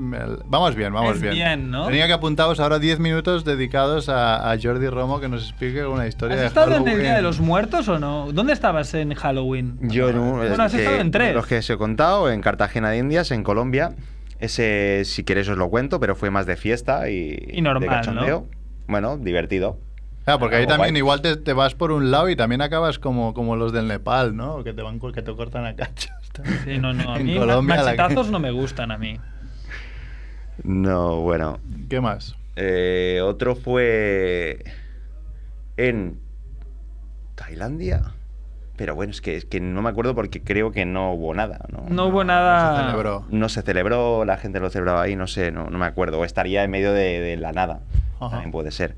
vamos bien, vamos Es bien. bien, ¿no? Tenía que apuntaros ahora 10 minutos dedicados a, a Jordi Romo que nos explique una historia ¿Has de estado en el Día de los Muertos o no? ¿Dónde estabas en Halloween? Yo en un, Bueno, has que- estado en tres. Los que os he contado, en Cartagena de Indias, en Colombia. Ese, si queréis, os lo cuento, pero fue más de fiesta y, Y normal, de cachondeo. Bueno, divertido. Claro, porque ahí Algo también guay. igual te, te vas por un lado y también acabas como, como los del Nepal, ¿no? Que te van que te cortan a cachos. Sí, no, no. A En mí Colombia la- machetazos no me gustan a mí. No, bueno. ¿Qué más? Eh, otro fue en Tailandia. Pero bueno, es que, es que no me acuerdo porque creo que no hubo nada. No, No hubo Se nada... celebró. No se celebró, la gente lo celebraba ahí, no sé, no, no me acuerdo. O estaría en medio de, de la nada. Ajá. También puede ser.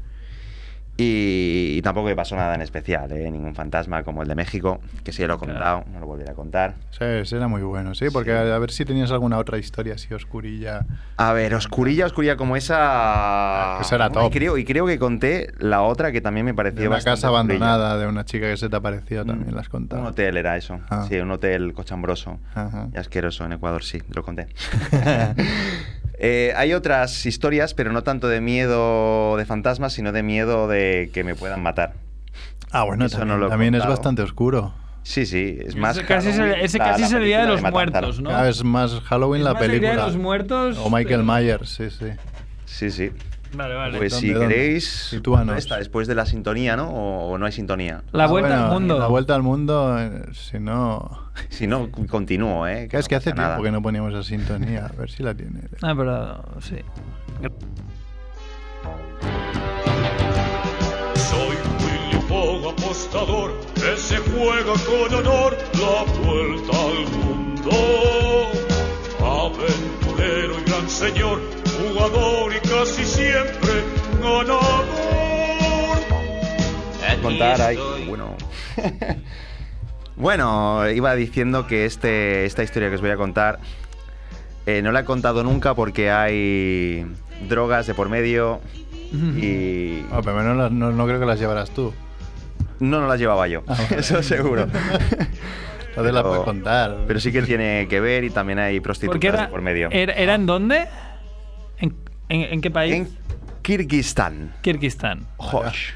Y, y tampoco me pasó nada en especial, ¿eh? ningún fantasma como el de México, que sí lo he contado, no lo volveré a contar. Sí, era muy bueno, sí, porque Sí. a ver si tenías alguna otra historia así oscurilla. A ver, oscurilla, oscurilla como esa. Esa era Y top. creo, y creo que conté la otra que también me pareció De una bastante casa oscurilla. abandonada de una chica que se te apareció, también Mm, las Un contaba. hotel era eso. Ah. Sí, un hotel cochambroso Ajá. y asqueroso en Ecuador, sí, lo conté. Eh, hay otras historias, pero no tanto de miedo de fantasmas, sino de miedo de que me puedan matar. Ah, bueno, Eso no también, lo he también es bastante oscuro. Sí, sí, es más. Ese casi es el- la- casi la es el Día de película los Matanzaro. Muertos, ¿no? Ah, es más Halloween Es la más el Día de película. los Muertos, O Michael Myers, sí, sí. Sí, sí. Vale, vale. Pues ¿Dónde, si dónde? queréis. Está después de la sintonía, ¿no? O, o no hay sintonía. La Ah, vuelta bueno, al mundo. La vuelta al mundo, eh, si no... Si no, continúo, ¿eh? es que no hace pasa tiempo nada. que no poníamos esa sintonía. A ver si la tiene. Ah, pero sí. Que se juega con honor la vuelta al mundo. Aventurero y gran señor, jugador y casi siempre ganador. contar ahí. Bueno. bueno, iba diciendo que este, esta historia que os voy a contar eh, no la he contado nunca porque hay drogas de por medio y Ah, pero no, no, no creo que las llevarás tú. No, no las llevaba yo, Ah, vale. eso seguro. Entonces la Pero- puedes contar. Pero sí que tiene que ver y también hay prostitutas era, por medio. era, ¿era en dónde? ¿En, en, en qué país? En Kirguistán. Kirguistán. Josh.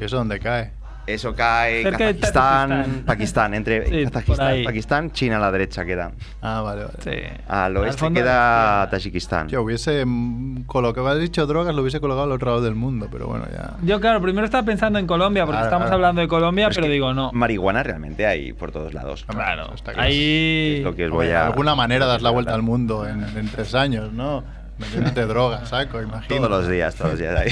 ¿Y eso dónde cae? Eso cae Cerca de Kazajistán, Tajikistán. Pakistán, entre Sí, Kazajistán. Pakistán, China a la derecha queda. Ah, vale, vale. Sí. Al oeste de queda. Tajikistán. Yo hubiese mm, colocado, has dicho drogas, lo hubiese colocado al otro lado del mundo, pero bueno, ya. Yo, claro, primero estaba pensando en Colombia, porque Claro, estamos claro. hablando de Colombia, pero que digo, no. Marihuana realmente hay por todos lados. Claro, está claro. ahí... Es lo que os voy de a. alguna manera das la vuelta al mundo en, en tres años, ¿no? Metiéndote drogas, saco, imagino. Todos los días, todos los días. ahí.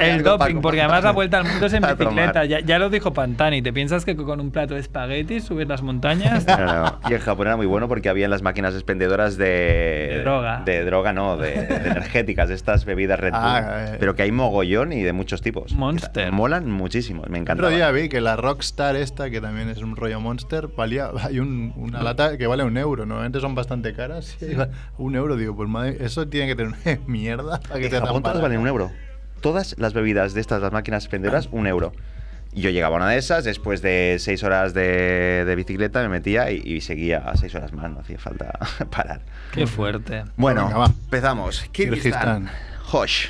El doping, porque además la vuelta al mundo es en bicicleta. Ya, ya lo dijo Pantani. ¿Te piensas que con un plato de espaguetis subes las montañas? No, no. Y en Japón era muy bueno porque había en las máquinas expendedoras de. De droga. De droga, no, de, de energéticas, de estas bebidas Red Bull. Ah, eh. Pero que hay mogollón y de muchos tipos. Monster. Molan muchísimo, me encanta. otro día vi que la Rockstar esta, que también es un rollo monster, valía, hay un- una lata que vale un euro, normalmente son bastante caras, un euro, digo, pues madre, eso tiene que tener una mierda para que En te Japón todas valen un euro. Todas las bebidas de estas, las máquinas expendedoras, un euro. Y yo llegaba a una de esas, después de seis horas de, de bicicleta me metía y, y seguía seis horas más, no hacía falta parar. Qué fuerte. Bueno, Venga, empezamos. Kirguistán. Hosh.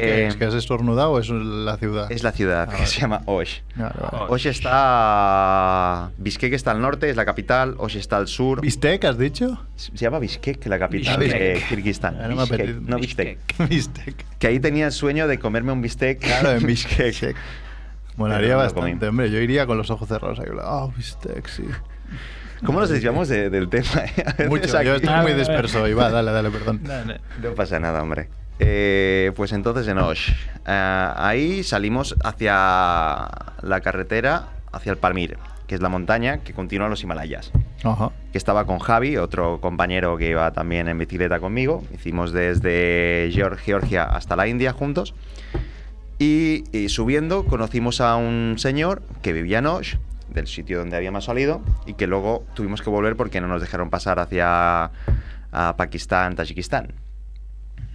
¿Que Eh, es que has estornudado o es la ciudad? Es la ciudad Ah, que vale. se llama Osh. Vale, vale. Osh está. Bishkek está al norte, es la capital. Osh está al sur. ¿Bistec has dicho? Se llama Bishkek, la capital Bishkek. de Kirguistán. Ah, no Bishkek, no Bishkek. Bistec. Que ahí tenía el sueño de comerme un bistec. Claro, en Bishkek. Molaría no bastante, hombre. Yo iría con los ojos cerrados ahí. Ah, bistec, sí. ¿Cómo nos desviamos de- del tema? eh? Mucho, yo estoy muy ver, a ver. disperso hoy. Va, dale, dale, perdón. Dale. No pasa nada, hombre. Eh, pues entonces en Osh. eh, ahí salimos hacia la carretera, hacia el Palmir, que es la montaña que continúa los Himalayas. Ajá. Que estaba con Javi, otro compañero que iba también en bicicleta conmigo. Hicimos desde Geor- Georgia hasta la India juntos. Y, y subiendo conocimos a un señor que vivía en Osh, del sitio donde habíamos salido, y que luego tuvimos que volver porque no nos dejaron pasar hacia a Pakistán, Tayikistán.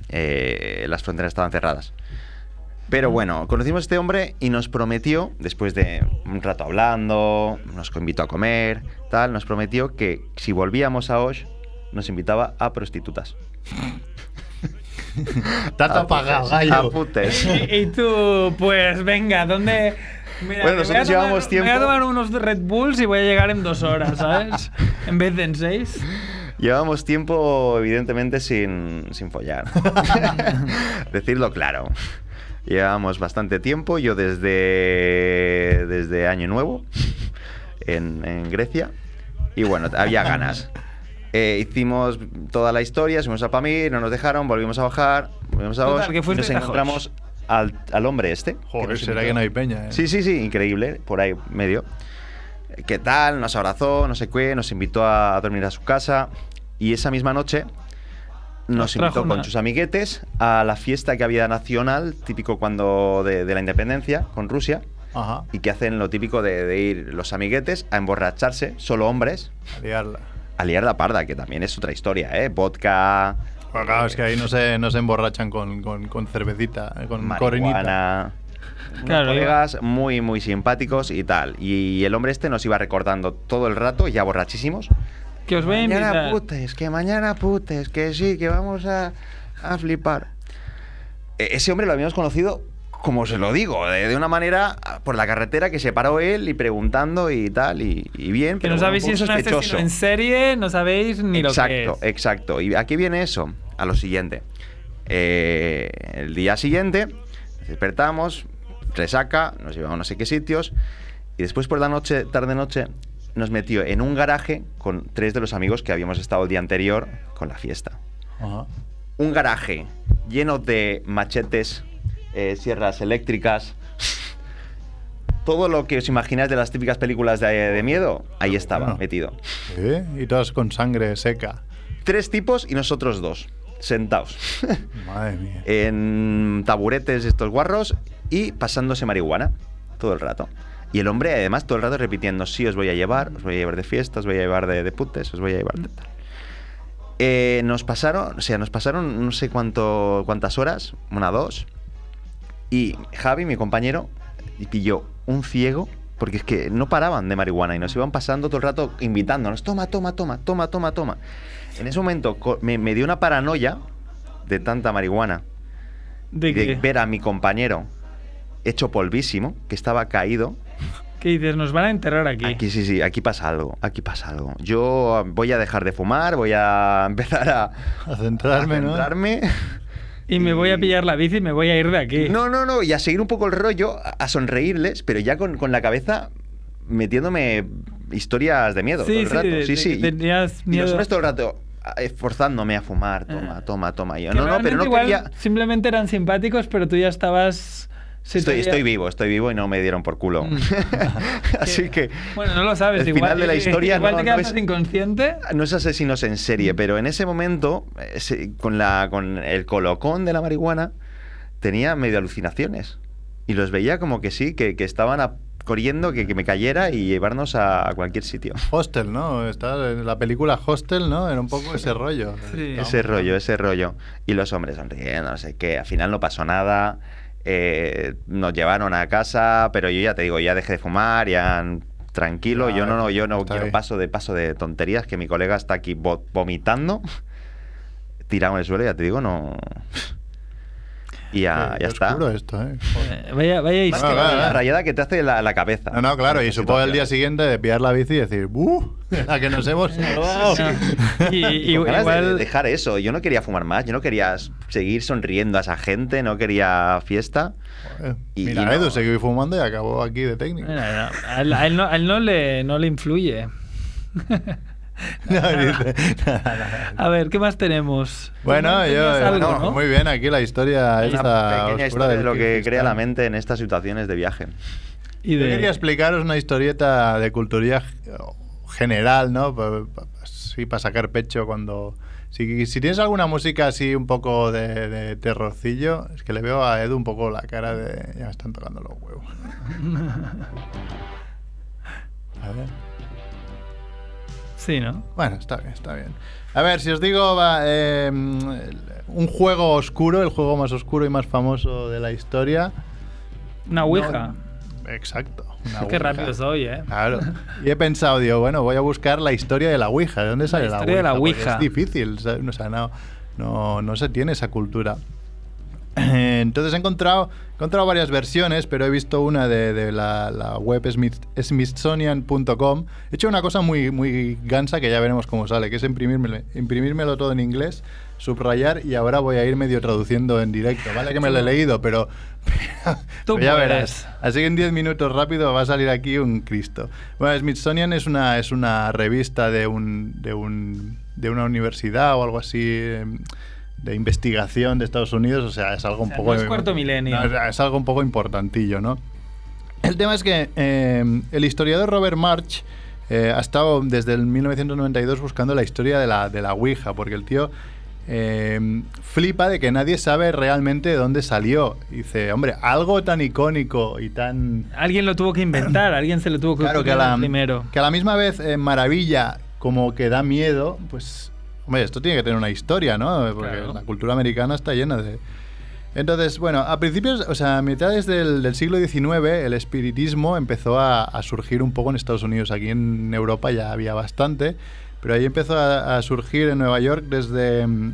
Eh, las fronteras estaban cerradas. Pero bueno, conocimos a este hombre y nos prometió, después de un rato hablando, nos invitó a comer, tal, nos prometió que si volvíamos a Osh, nos invitaba a prostitutas. Tato apagado, gallo. a putes. Y, y tú, pues venga, ¿dónde...? Mira, Bueno, nosotros tomar- llevamos Me voy a tiempo. tomar unos Red Bulls y voy a llegar en dos horas, ¿sabes? en vez de en seis. Llevamos tiempo, evidentemente, sin, sin follar. Decirlo claro. Llevamos bastante tiempo, yo desde, desde Año Nuevo, en, en Grecia, y bueno, había ganas. Eh, hicimos toda la historia, subimos a Pamir, no nos dejaron, volvimos a bajar, volvimos a Total, Osh, que y nos encontramos al, al hombre este. Joder, nos será que no hay peña, ¿eh? Sí, sí, sí, increíble, por ahí medio. ¿Qué tal? Nos abrazó, no sé qué, nos invitó a dormir a su casa y esa misma noche nos invitó con sus amiguetes a la fiesta que había nacional, típico cuando de, de la independencia, con Rusia, Ajá. y que hacen lo típico de, de ir los amiguetes a emborracharse, solo hombres, A liarla. a liar la parda, que también es otra historia, ¿eh? Vodka, Pero claro, es que ahí no se, no se emborrachan con, con, con cervecita, eh, con corinita. marihuana. Unos Claro, colegas muy, muy simpáticos y tal. Y el hombre este nos iba recordando todo el rato, ya borrachísimos, Que os voy a mañana putes, que mañana putes, que sí, que vamos a, a flipar. E- Ese hombre lo habíamos conocido, como se lo digo, de, de una manera por la carretera que se paró él y preguntando y tal, y, y bien. Que pero no sabéis si es un asesino en serie, no sabéis ni lo que Exacto, exacto. ¿Y aquí viene eso? A lo siguiente. Eh, el día siguiente, despertamos, resaca, nos llevamos a no sé qué sitios, y después por la noche, tarde-noche, nos metió en un garaje con tres de los amigos que habíamos estado el día anterior con la fiesta. Ajá. Un garaje lleno de machetes, eh, sierras eléctricas. Todo lo que os imagináis de las típicas películas de, de miedo, ahí estaba Bueno. metido. ¿Eh? Y todas con sangre seca. Tres tipos y nosotros dos, sentados. Madre mía. en taburetes estos guarros y pasándose marihuana todo el rato. Y el hombre además todo el rato repitiendo, sí, os voy a llevar, os voy a llevar de fiesta, os voy a llevar de, de putes, os voy a llevar de tal. Eh, nos pasaron, o sea, nos pasaron no sé cuánto, cuántas horas, una, dos, y Javi, mi compañero, pilló un ciego, porque es que no paraban de marihuana y nos iban pasando todo el rato invitándonos, toma, toma, toma, toma, toma, toma. En ese momento me, me dio una paranoia de tanta marihuana ¿De de ver a mi compañero hecho polvísimo, que estaba caído. ¿Qué dices? Nos van a enterrar aquí. Aquí sí, sí, aquí pasa algo, aquí pasa algo. Yo voy a dejar de fumar, voy a empezar a, A centrarme, a ¿no? centrarme. Y me voy a pillar la bici y me voy a ir de aquí. No, no, no, y a seguir un poco el rollo, a, sonreírles, pero ya con, con la cabeza metiéndome historias de miedo Sí, todo el sí, rato. de- sí, de sí. Y- tenías y, miedo. los hombres todo el rato ah, esforzándome a fumar, toma, Ah. toma, toma. Y yo, Que no, no, pero no igual quería... Simplemente eran simpáticos, pero tú ya estabas. Estoy, había- estoy vivo, estoy vivo y no me dieron por culo. Mm. Así que... Bueno, no lo sabes. El igual, final de la historia Igual no- te no quedas es- inconsciente. No es asesinos en serie, pero en ese momento, eh, con, la, con el colocón de la marihuana, tenía medio alucinaciones. Y los veía como que sí, que, que estaban a- corriendo, que, que me cayera y llevarnos a, a cualquier sitio. Hostel, ¿no? Está en la película Hostel, ¿no? Era un poco ese rollo. Sí. Ese rollo, ese rollo. Y los hombres sonriendo, no sé qué. Al final no pasó nada. Eh, nos llevaron a casa, pero yo ya te digo, ya dejé de fumar, ya tranquilo. Yo no, no, yo no quiero bien. paso de paso de tonterías, que mi colega está aquí vo- vomitando, tirado en el suelo, ya te digo, no. Y ya, ya está. esto, ¿eh? Eh, Vaya, vaya historia. que claro, la claro. rayada que te hace la, la cabeza. No, no, claro, y supongo el día siguiente de pillar la bici y decir, ¡buh! La que nos hemos salvado. No. Y, y- Y igual. de dejar eso. Yo no quería fumar más, yo no quería seguir sonriendo a esa gente, no quería fiesta. Joder. Y- Mira, y no. Edu seguí fumando y acabó aquí de técnico. Bueno, no, a él, a él no, a él no le, no le influye. No. A ver, ¿qué más tenemos? Bueno, yo, algo, bueno, ¿no? muy bien, aquí la historia Una esta pequeña historia de lo que Kirguistán. crea la mente en estas situaciones de viaje. Y Yo de- quería explicaros una historieta de cultura general, ¿no? Sí, para sacar pecho cuando... Si, si tienes alguna música así un poco de, de terrorcillo, es que le veo a Edu un poco la cara de... Ya me están tocando los huevos. A ver. Sí, ¿no? Bueno, está bien, está bien. A ver, si os digo, va, eh, un juego oscuro, el juego más oscuro y más famoso de la historia. Una ouija. No, exacto. una Qué Ouija. rápido soy, ¿eh? Claro. Y he pensado, digo, bueno, voy a buscar la historia de la Ouija. ¿De dónde sale la, historia de la Ouija. Es difícil, ¿sabes? o sea, no, no, no se tiene esa cultura. Entonces he encontrado, he encontrado varias versiones, pero he visto una de, de la, la web smith- smithsonian.com. He hecho una cosa muy, muy gansa que ya veremos cómo sale, que es imprimírmelo, imprimírmelo todo en inglés, subrayar y ahora voy a ir medio traduciendo en directo. Vale que me lo he leído, pero, ya verás. Así que en 10 minutos rápido va a salir aquí un Cristo. Bueno, Smithsonian es una, es una revista de, un, de, un, de una universidad o algo así em, de investigación de Estados Unidos. O sea, es algo O un sea, poco... no es cuarto milenio. No, es, algo un poco importantillo, ¿no? El tema es que eh, el historiador Robert March eh, ha estado desde el 1992 buscando la historia de la, de la Ouija, porque el tío eh, flipa de que nadie sabe realmente de dónde salió. Dice, hombre, algo tan icónico y tan... Alguien lo tuvo que inventar, alguien se lo tuvo que Claro, que a la, primero. que a la misma vez eh, maravilla como que da miedo, pues, hombre, esto tiene que tener una historia, ¿no? Porque Claro. la cultura americana está llena de... Entonces, bueno, a principios, o sea, a mitades del, del siglo XIX, el espiritismo empezó a, a surgir un poco en Estados Unidos. Aquí en Europa ya había bastante, pero ahí empezó a, a surgir en Nueva York desde mm,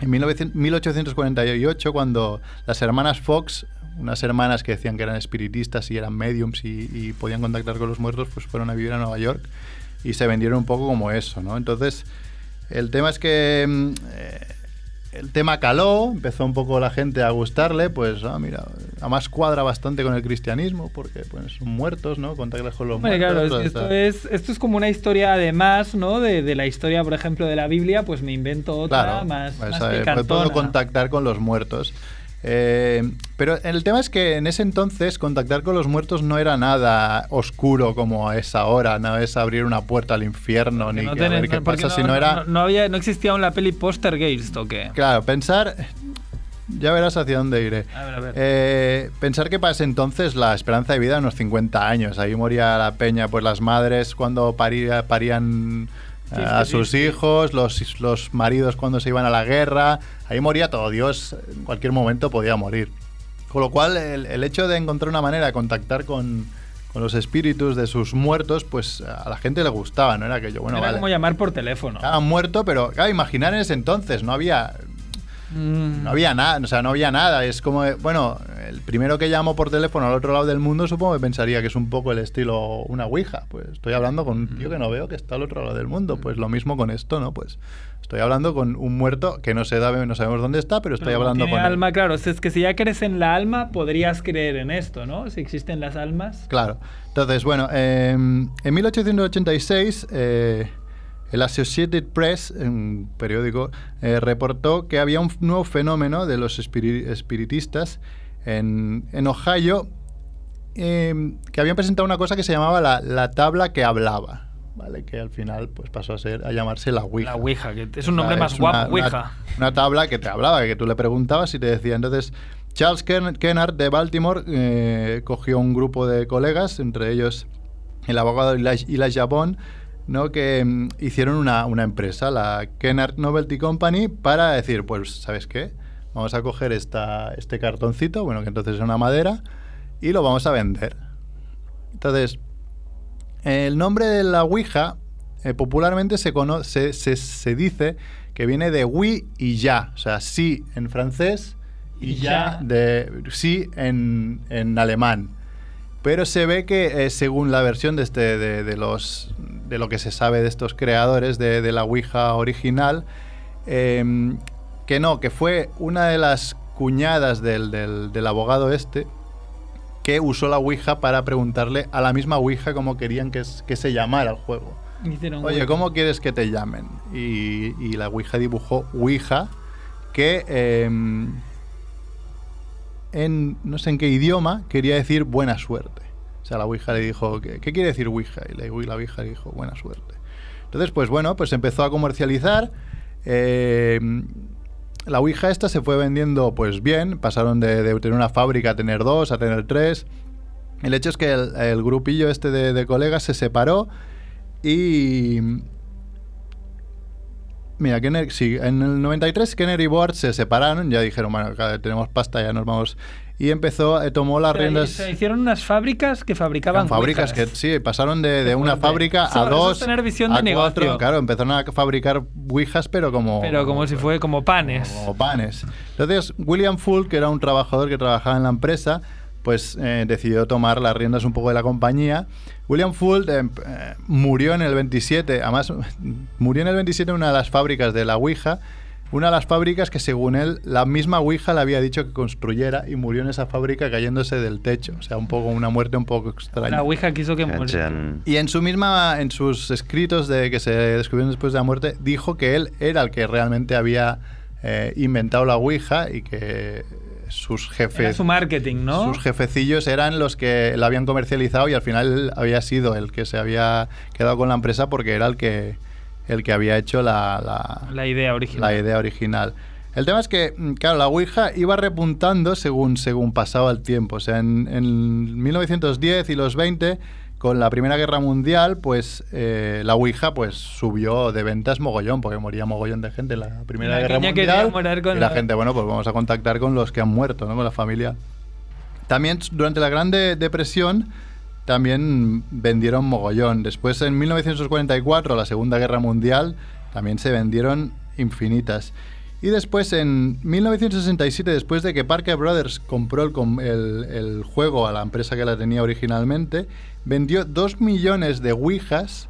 en 1900 1848, cuando las hermanas Fox, unas hermanas que decían que eran espiritistas y eran mediums y, y podían contactar con los muertos, pues fueron a vivir a Nueva York y se vendieron un poco como eso, ¿no? Entonces, el tema es que mm, eh, el tema caló, empezó un poco la gente a gustarle, pues, ah, mira, además cuadra bastante con el cristianismo, porque pues, son muertos, ¿no? Contactar con los Hombre, muertos. claro, esto es, esto es como una historia además, ¿no? De, de la historia, por ejemplo, de la Biblia, pues me invento otra Claro, más, pues, más eh, puedo picantona. contactar con los muertos. Eh, pero el tema es que en ese entonces contactar con los muertos no era nada oscuro como es ahora, no es abrir una puerta al infierno ni no que a ver qué pasa, no, sino era... no, no había, no existía aún la peli Postergeist o qué. Claro, pensar... Ya verás hacia dónde iré. A ver, a ver. Eh, pensar que para ese entonces la esperanza de vida era unos 50 años. Ahí moría la peña, pues las madres cuando paría- parían Sí, a sí, sus sí. hijos, los, los maridos cuando se iban a la guerra. Ahí moría todo. Dios en cualquier momento podía morir. Con lo cual, el, el hecho de encontrar una manera de contactar con, con los espíritus de sus muertos, pues a la gente le gustaba, ¿no? Era aquello, bueno, Era vale. como llamar por teléfono. Han muerto, pero claro, imaginar en ese entonces, no había, Mm. no había nada, o sea, no había nada. Es como, eh, bueno, el primero que llamo por teléfono al otro lado del mundo, supongo que pensaría que es un poco el estilo una ouija. Pues estoy hablando con un tío que no veo que está al otro lado del mundo. Pues lo mismo con esto, ¿no? Pues estoy hablando con un muerto que no se da, no sabemos dónde está, pero estoy Pero hablando tiene con él. alma, claro. Es que si ya crees en la alma, podrías creer en esto, ¿no? Si existen las almas. Claro. Entonces, bueno, eh, en 1886 eh, el Associated Press, un periódico, eh, reportó que había un nuevo fenómeno de los espiri- espiritistas en, en Ohio eh, que habían presentado una cosa que se llamaba la, la tabla que hablaba. ¿Vale? Que al final pues pasó a ser a llamarse la Ouija. La Ouija, que es un nombre más guapo, una- Ouija. Una, una tabla que te hablaba, que tú le preguntabas y te decía. Entonces, Charles Ken- Kennard de Baltimore eh, cogió un grupo de colegas, entre ellos el abogado Eli- Elijah Bond, ¿no? que mm, hicieron una, una empresa, la Kennard Novelty Company, para decir, pues, ¿sabes qué? Vamos a coger esta, este cartoncito, bueno, que entonces es una madera, y lo vamos a vender. Entonces, el nombre de la Ouija eh, popularmente se, cono- se, se- se dice que viene de oui y ya, o sea, sí en francés y Y ya ya. de sí en, en alemán. Pero se ve que eh, según la versión de, este, de, de los, de lo que se sabe de estos creadores de, de la Ouija original, em, que no, que fue una de las cuñadas del, del- del abogado este que usó la Ouija para preguntarle a la misma Ouija cómo querían que, se llamara el juego. Hicieron Oye. ¿cómo quieres que te llamen? Y, y la Ouija dibujó Ouija, que em, en no sé en qué idioma quería decir buena suerte. O sea, la Ouija le dijo, ¿qué, quiere decir Ouija? Y la, la Ouija le dijo, buena suerte. Entonces, pues bueno, pues empezó a comercializar. em, la Ouija esta se fue vendiendo pues bien, pasaron de, tener una fábrica a tener dos, a tener tres. El hecho es que el, el grupillo este de, de colegas se separó y... Mira, Kenner, sí, en el 93 Kenner y Board se separaron, ya dijeron, bueno, tenemos pasta, ya nos vamos... Y empezó, eh, tomó las riendas... Se hicieron unas fábricas que fabricaban fábricas que sí, pasaron de, una fábrica Eso- a eso es dos, tener visión a de cuatro. negocio. Claro, empezaron a fabricar ouijas, pero como... Pero como si fue como panes. como panes. Entonces, William Full, que era un trabajador que trabajaba en la empresa, pues eh, decidió tomar las riendas un poco de la compañía. William Full eh, eh, murió en el 27, además murió en el 27 en una de las fábricas de la Ouija, una de las fábricas que según él la misma Ouija le había dicho que construyera y murió en esa fábrica cayéndose del techo, o sea, un poco una muerte un poco extraña. La Ouija quiso que muriera. Y en su misma, en sus escritos de que se descubrieron después de la muerte, dijo que él era el que realmente había eh, inventado la Ouija y que sus Era jefes, su marketing, ¿no? sus jefecillos eran los que la habían comercializado y al final había sido el que se había quedado con la empresa porque era el que el que había hecho la, la- La idea original. la idea original. El tema es que, mm, claro, la Ouija iba repuntando según, según pasaba el tiempo. O sea, en, en 1910 y los 20, con la Primera Guerra Mundial, pues eh, la Ouija pues subió de ventas mogollón, porque moría mogollón de gente en la Primera la Guerra Mundial. con y la la- gente, bueno, pues vamos a contactar con los que han muerto, ¿no? Con la familia. También durante la Gran De- Depresión, también vendieron mogollón. Después, en 1944, la Segunda Guerra Mundial, también se vendieron infinitas. Y después, en 1967, después de que Parker Brothers compró el, com- el- el juego a la empresa que la tenía originalmente, vendió 2 millones de Ouijas,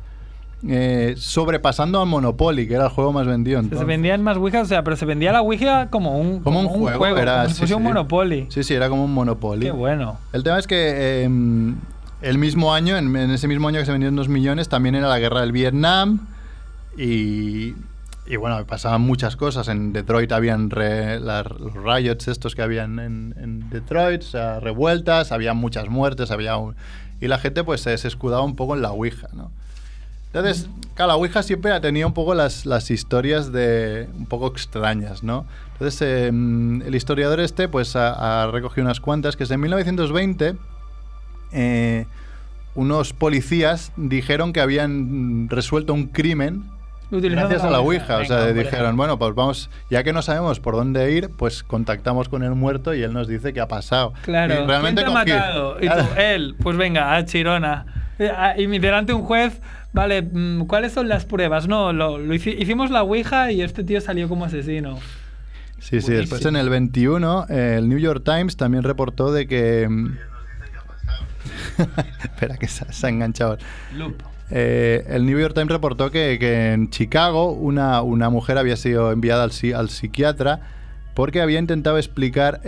eh, sobrepasando al Monopoly, que era el juego más vendido. Se vendían más Ouijas, o sea, pero se vendía la Ouija como un, Como un juego, era, como si sí, un. Monopoly. Sí, sí, era como un Monopoly. Qué bueno. El tema es que eh, el mismo año, en, en ese mismo año que se vendieron dos millones, también era la guerra del Vietnam y, y bueno, pasaban muchas cosas. En Detroit habían re- los riots estos que habían en, en Detroit, o sea, revueltas, había muchas muertes, había un- y la gente pues se, escudaba un poco en la Ouija, ¿no? Entonces, claro, la Ouija siempre ha tenido un poco las, las historias de un poco extrañas, ¿no? Entonces, eh, el historiador este, pues, ha, recogido unas cuantas, que es en 1920, eh, unos policías dijeron que habían resuelto un crimen gracias a la Ouija. o sea, dijeron, bueno, pues vamos, ya que no sabemos por dónde ir, pues contactamos con el muerto y él nos dice qué ha pasado. Claro. Y realmente ¿Quién te ha matado? Y tú, él. Pues venga, a Chirona. Eh, Y delante un juez, vale, mm, ¿cuáles son las pruebas? No, lo, lo hici- hicimos la Ouija y este tío salió como asesino. Sí, sí, después en el 21, eh, el New York Times también reportó de que... mm, Espera, que se, se ha enganchado. Loop. Eh, el New York Times reportó que, que en Chicago una, una mujer había sido enviada al, al psiquiatra porque había intentado explicar...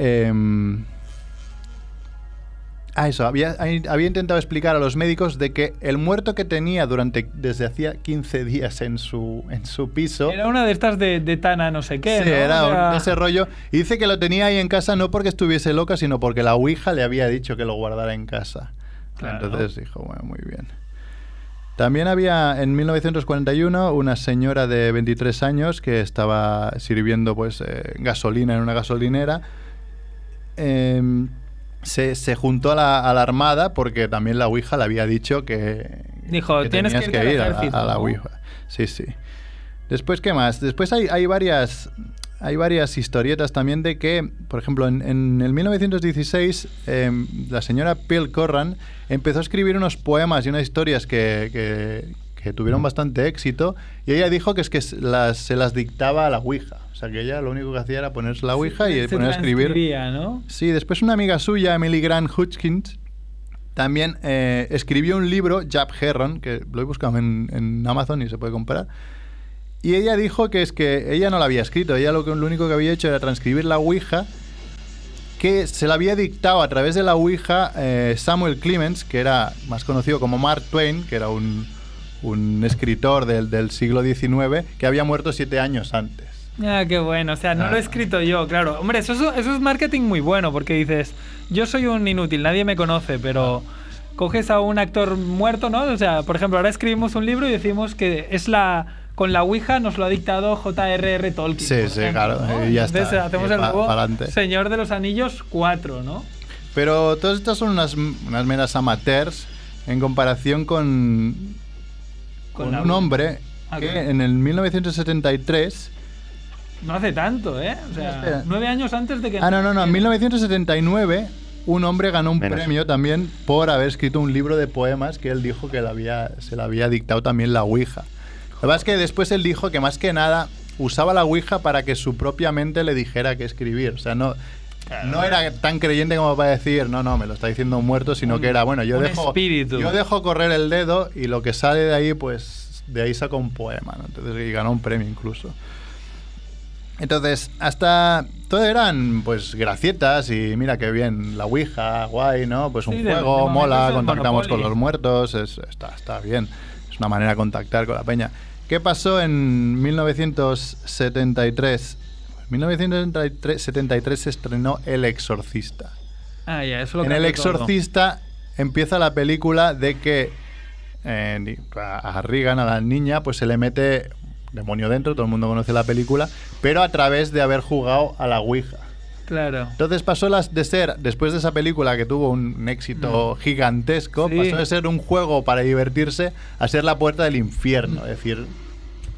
Ah, eso, había, había intentado explicar a los médicos de que el muerto que tenía durante desde hacía 15 días en su, en su piso... Era una de estas de, de Tana no sé qué, Sí, ¿no? era ese rollo. Y dice que lo tenía ahí en casa no porque estuviese loca, sino porque la Ouija le había dicho que lo guardara en casa. Claro. Entonces dijo, bueno, muy bien. También había en 1941 una señora de 23 años que estaba sirviendo pues eh, gasolina en una gasolinera. Em, se, se juntó a la, a la armada porque también la Ouija le había dicho que, Dijo, "Tienes que ir a, la- ejército", a la ¿no? Ouija. Sí, sí. Después, ¿qué más? Después hay, hay varias hay varias historietas también de que, por ejemplo, en, en el 1916 em, la señora Peel Corran empezó a escribir unos poemas y unas historias que, que- que tuvieron bastante éxito y ella dijo que es que las, se las dictaba a la Ouija. O sea, que ella lo único que hacía era ponerse la Ouija y poner a escribir. ¿no? Sí, después una amiga suya, Emily Grant Hutchins, también eh, escribió un libro, Jab Herron, que lo he buscado en, en Amazon y se puede comprar. Y ella dijo que es que ella no la había escrito, ella lo, que, lo único que había hecho era transcribir la Ouija, que se la había dictado a través de la Ouija eh, Samuel Clemens, que era más conocido como Mark Twain, que era un, un escritor del, del siglo XIX, que había muerto siete años antes. Ah, qué bueno. O sea, no lo he Ah. escrito yo, claro. Hombre, eso, es- eso es marketing muy bueno porque dices, yo soy un inútil, nadie me conoce, pero coges a un actor muerto, ¿no? O sea, por ejemplo, ahora escribimos un libro y decimos que es la... Con la Ouija nos lo ha dictado J.R.R. Tolkien. Sí, sí, ejemplo, claro, ¿no? y ya Entonces está, hacemos y el pa- nuevo. Señor de los Anillos 4, ¿no? Pero todas estas son unas, unas meras amateurs en comparación con, Con un hombre Ah, que en el 1973... No hace tanto, ¿eh? O sea, Espera. nueve años antes de que... Ah, no, no, no. En 1979 un hombre ganó un Menos. premio también por haber escrito un libro de poemas que él dijo que le había, se le había dictado también la Ouija. Lo que pasa es que después él dijo que más que nada usaba la Ouija para que su propia mente le dijera qué escribir. O sea, no, no era tan creyente como para decir, no, no, me lo está diciendo un muerto, sino Un- que era, bueno, yo dejo, espíritu. yo dejo correr el dedo y lo que sale de ahí, pues de ahí saco un poema. ¿no? Entonces, y ganó un premio incluso. Entonces, hasta todo eran pues gracietas y mira qué bien, la Ouija, guay, ¿no? Pues un Sí, juego, mola, contactamos con los muertos, es- está, está bien. Es una manera de contactar con la peña. ¿Qué pasó en 1973? En 1973 se estrenó El Exorcista. Ah, ya, eso lo En El todo. Exorcista empieza la película de que eh, a Regan, a la niña, pues se le mete demonio dentro, todo el mundo conoce la película, pero a través de haber jugado a la Ouija. Claro. Entonces pasó las de ser, después de esa película que tuvo un éxito gigantesco, Sí. pasó de ser un juego para divertirse a ser la puerta del infierno. Es decir,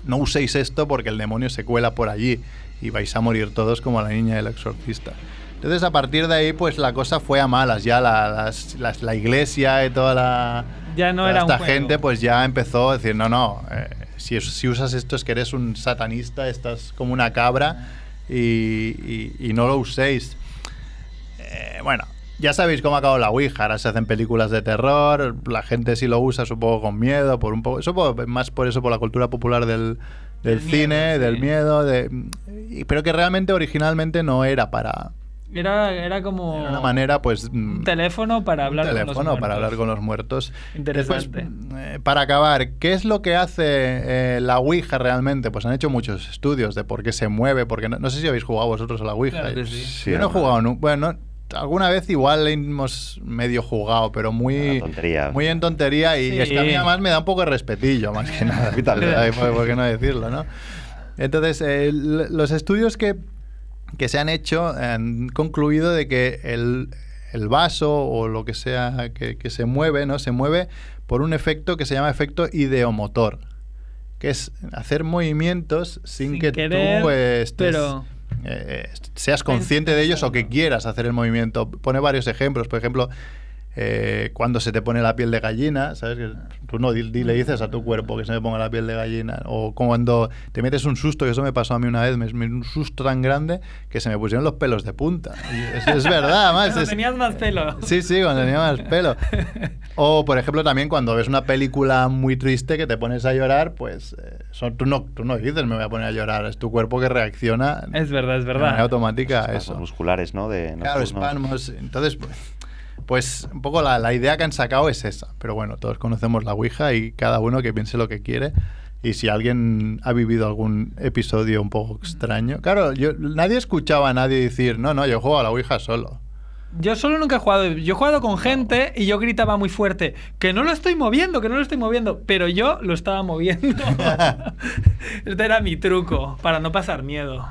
no uséis esto porque el demonio se cuela por allí y vais a morir todos como la niña del exorcista. Entonces a partir de ahí pues la cosa fue a malas, ya la, las- las- la iglesia y toda la... Ya no toda era esta gente pues ya empezó a decir, no, no, eh, si, si usas esto es que eres un satanista, estás como una cabra y, y- y no lo uséis. Eh, bueno, ya sabéis cómo ha acabado la Ouija. Ahora se hacen películas de terror. La gente sí lo usa, supongo, con miedo. Por un poco, supongo, más por eso, por la cultura popular del, del cine, miedo, del miedo. De, pero que realmente originalmente no era para. Era, era como Era una manera, pues. un teléfono para hablar un con los teléfono para muertos. hablar con los muertos. Interesante. Después, eh, para acabar, ¿qué es lo que hace eh, la Ouija realmente? Pues han hecho muchos estudios de por qué se mueve, porque no, no sé si habéis jugado vosotros a la Ouija. Claro que sí. Sí, Yo no he jugado nunca. Bueno, alguna vez igual hemos medio jugado, pero muy, tontería. muy en tontería. Y Sí. es que a mí además me da un poco de respetillo, más que nada. A mí también. Ay, ¿Por, qué no decirlo, no? Entonces, eh, los estudios que, que se han hecho han concluido de que el, el vaso o lo que sea que, que se mueve, ¿no? Se mueve por un efecto que se llama efecto ideomotor, que es hacer movimientos sin, Sin que querer, tú eh, estés, pero- eh, seas consciente de ellos o que quieras hacer el movimiento. Pone varios ejemplos, por ejemplo, eh, cuando se te pone la piel de gallina, ¿sabes? Que tú no di- di- le dices a tu cuerpo que se me ponga la piel de gallina. O cuando te metes un susto, que eso me pasó a mí una vez, me, me- un susto tan grande que se me pusieron los pelos de punta. Y es, es verdad, además. Cuando es- tenías más pelo. Sí, sí, cuando tenía más pelo. O, por ejemplo, también cuando ves una película muy triste que te pones a llorar, pues eh, son- tú, no, tú no dices me voy a poner a llorar, es tu cuerpo que reacciona Es verdad, es de manera verdad. automática a Espasmos eso. musculares, ¿no? De Claro, nocturnos. espasmos. Entonces, pues, pues un poco la, la idea que han sacado es esa. Pero bueno, todos conocemos la Ouija y cada uno que piense lo que quiere. Y si alguien ha vivido algún episodio un poco extraño. Claro, yo, nadie escuchaba a nadie decir, no, no, yo juego a la Ouija solo. Yo solo nunca he jugado. Yo he jugado con gente y yo gritaba muy fuerte que no lo estoy moviendo, que no lo estoy moviendo. Pero yo lo estaba moviendo. este era mi truco para no pasar miedo.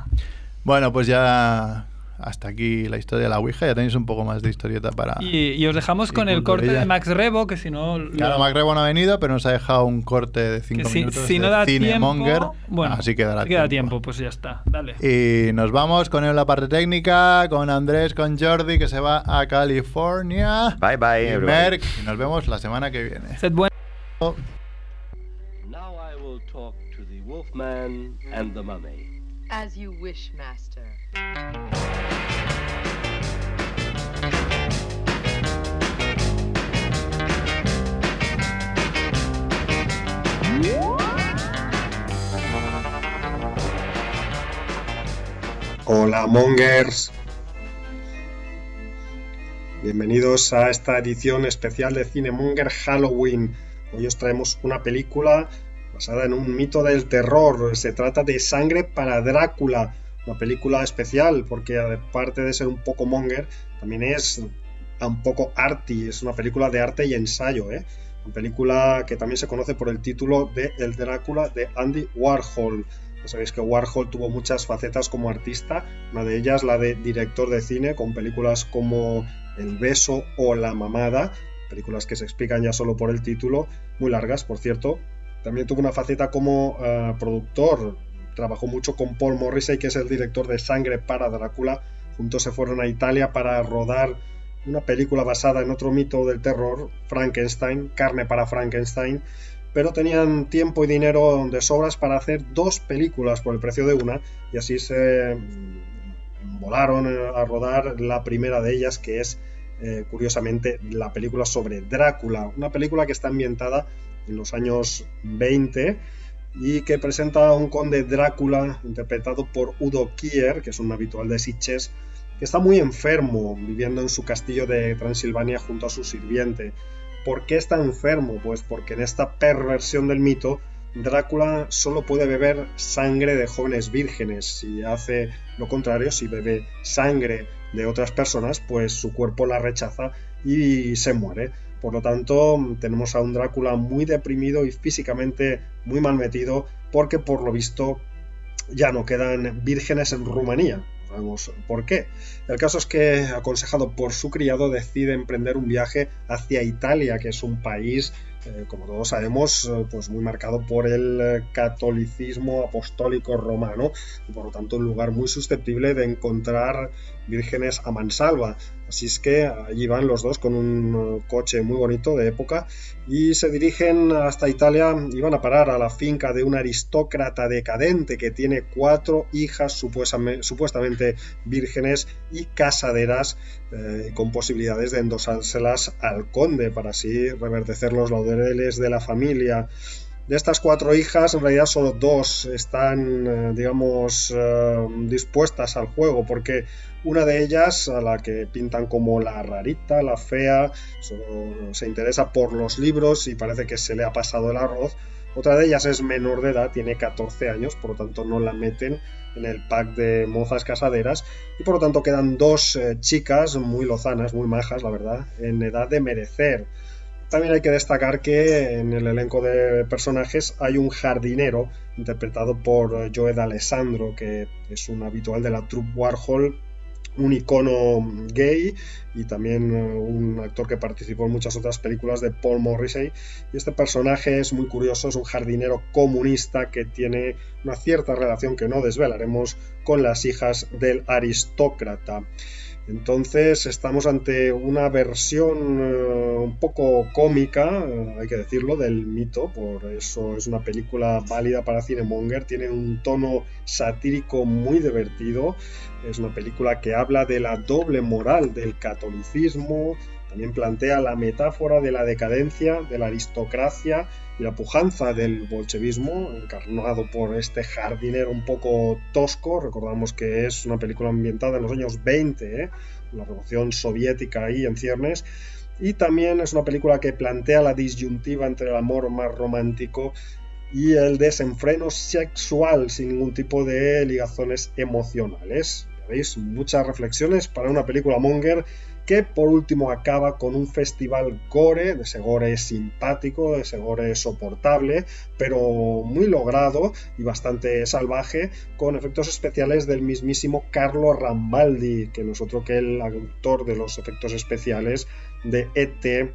Bueno, pues ya hasta aquí la historia de la Ouija. Ya tenéis un poco más de historieta para. Y, y os dejamos con el corte de Max Rebo, que si no. lo- Claro, Mac Rebo no ha venido, pero nos ha dejado un corte de 5 que si, minutos si no de da Cinemonger. tiempo. Bueno, así que dará si queda tiempo, pues ya está. Dale. Y nos vamos con él en la parte técnica, con Andrés, con Jordi, que se va a California. Bye, bye, Y everybody. Merck, y nos vemos la semana que viene. Sed buen- Now I will talk to the Wolfman and the Mummy. As you wish, Master. Hola Mongers. Bienvenidos a esta edición especial de Cinemonger Halloween. Hoy os traemos una película basada en un mito del terror. Se trata de Sangre para Drácula, una película especial porque aparte de ser un poco monger, también es un poco arty, es una película de arte y ensayo, ¿eh? Una película que también se conoce por el título de El Drácula de Andy Warhol. Ya sabéis que Warhol tuvo muchas facetas como artista, una de ellas la de director de cine, con películas como El beso o La mamada, películas que se explican ya solo por el título, muy largas, por cierto. También tuvo una faceta como eh, productor, trabajó mucho con Paul Morrissey, que es el director de Sangre para Drácula. Juntos se fueron a Italia para rodar una película basada en otro mito del terror, Frankenstein, Carne para Frankenstein, pero tenían tiempo y dinero de sobras para hacer dos películas por el precio de una y así se mm, volaron a rodar la primera de ellas que es eh, curiosamente la película sobre Drácula, una película que está ambientada en los años 20 y que presenta a un conde Drácula interpretado por Udo Kier, que es un habitual de Sitges, que está muy enfermo viviendo en su castillo de Transilvania junto a su sirviente. ¿Por qué está enfermo? Pues porque en esta perversión del mito, Drácula solo puede beber sangre de jóvenes vírgenes. Si hace lo contrario, si bebe sangre de otras personas, pues su cuerpo la rechaza y se muere. Por lo tanto, tenemos a un Drácula muy deprimido y físicamente muy mal metido, porque por lo visto ya no quedan vírgenes en Rumanía. Sabemos por qué. El caso es que, aconsejado por su criado, decide emprender un viaje hacia Italia, que es un país eh, como todos sabemos, eh, pues muy marcado por el eh, catolicismo apostólico romano y por lo tanto un lugar muy susceptible de encontrar vírgenes a mansalva. Así es que allí van los dos con un coche muy bonito de época y se dirigen hasta Italia y van a parar a la finca de un aristócrata decadente que tiene cuatro hijas supuestame- supuestamente vírgenes y casaderas con posibilidades de endosárselas al conde para así reverdecer los de la familia. De estas cuatro hijas, en realidad solo dos están, eh, digamos, eh, dispuestas al juego, porque una de ellas, a la que pintan como la rarita, la fea, se interesa por los libros y parece que se le ha pasado el arroz. Otra de ellas es menor de edad, tiene 14 años, por lo tanto no la meten en el pack de mozas casaderas y por lo tanto quedan dos eh, chicas muy lozanas, muy majas, la verdad, en edad de merecer. También hay que destacar que en el elenco de personajes hay un jardinero interpretado por eh, Joe D'Alessandro, que es un habitual de la troupe Warhol, un icono gay y también eh, un actor que participó en muchas otras películas de Paul Morrissey. Y este personaje es muy curioso, es un jardinero comunista que tiene una cierta relación que no desvelaremos con las hijas del aristócrata. Entonces estamos ante una versión eh, un poco cómica, eh, hay que decirlo, del mito, por eso es una película válida para Cinemonger, tiene un tono satírico muy divertido, es una película que habla de la doble moral del catolicismo, también plantea la metáfora de la decadencia, de la aristocracia y la pujanza del bolchevismo, encarnado por este jardinero un poco tosco. Recordamos que es una película ambientada en los años 20, ¿eh? la revolución soviética ahí en ciernes. Y también es una película que plantea la disyuntiva entre el amor más romántico y el desenfreno sexual sin ningún tipo de ligazones emocionales. Ya veis, muchas reflexiones para una película monger que por último acaba con un festival gore, de ese gore simpático, de ese gore soportable, pero muy logrado y bastante salvaje, con efectos especiales del mismísimo Carlo Rambaldi, que no es otro que el autor de los efectos especiales de ET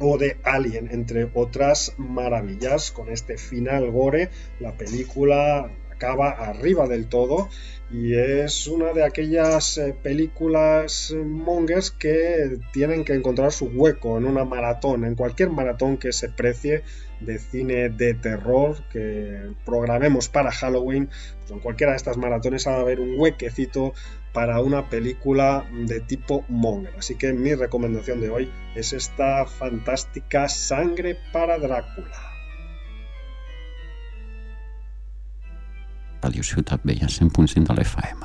o de Alien, entre otras maravillas. Con este final gore, la película acaba arriba del todo y es una de aquellas eh, películas mongers que tienen que encontrar su hueco en una maratón, en cualquier maratón que se precie de cine de terror que programemos para Halloween, pues en cualquiera de estas maratones ha de haber un huequecito para una película de tipo monger. Así que mi recomendación de hoy es esta fantástica Sangre para Drácula. Radio Ciutat Vella 100.5 de l'FM.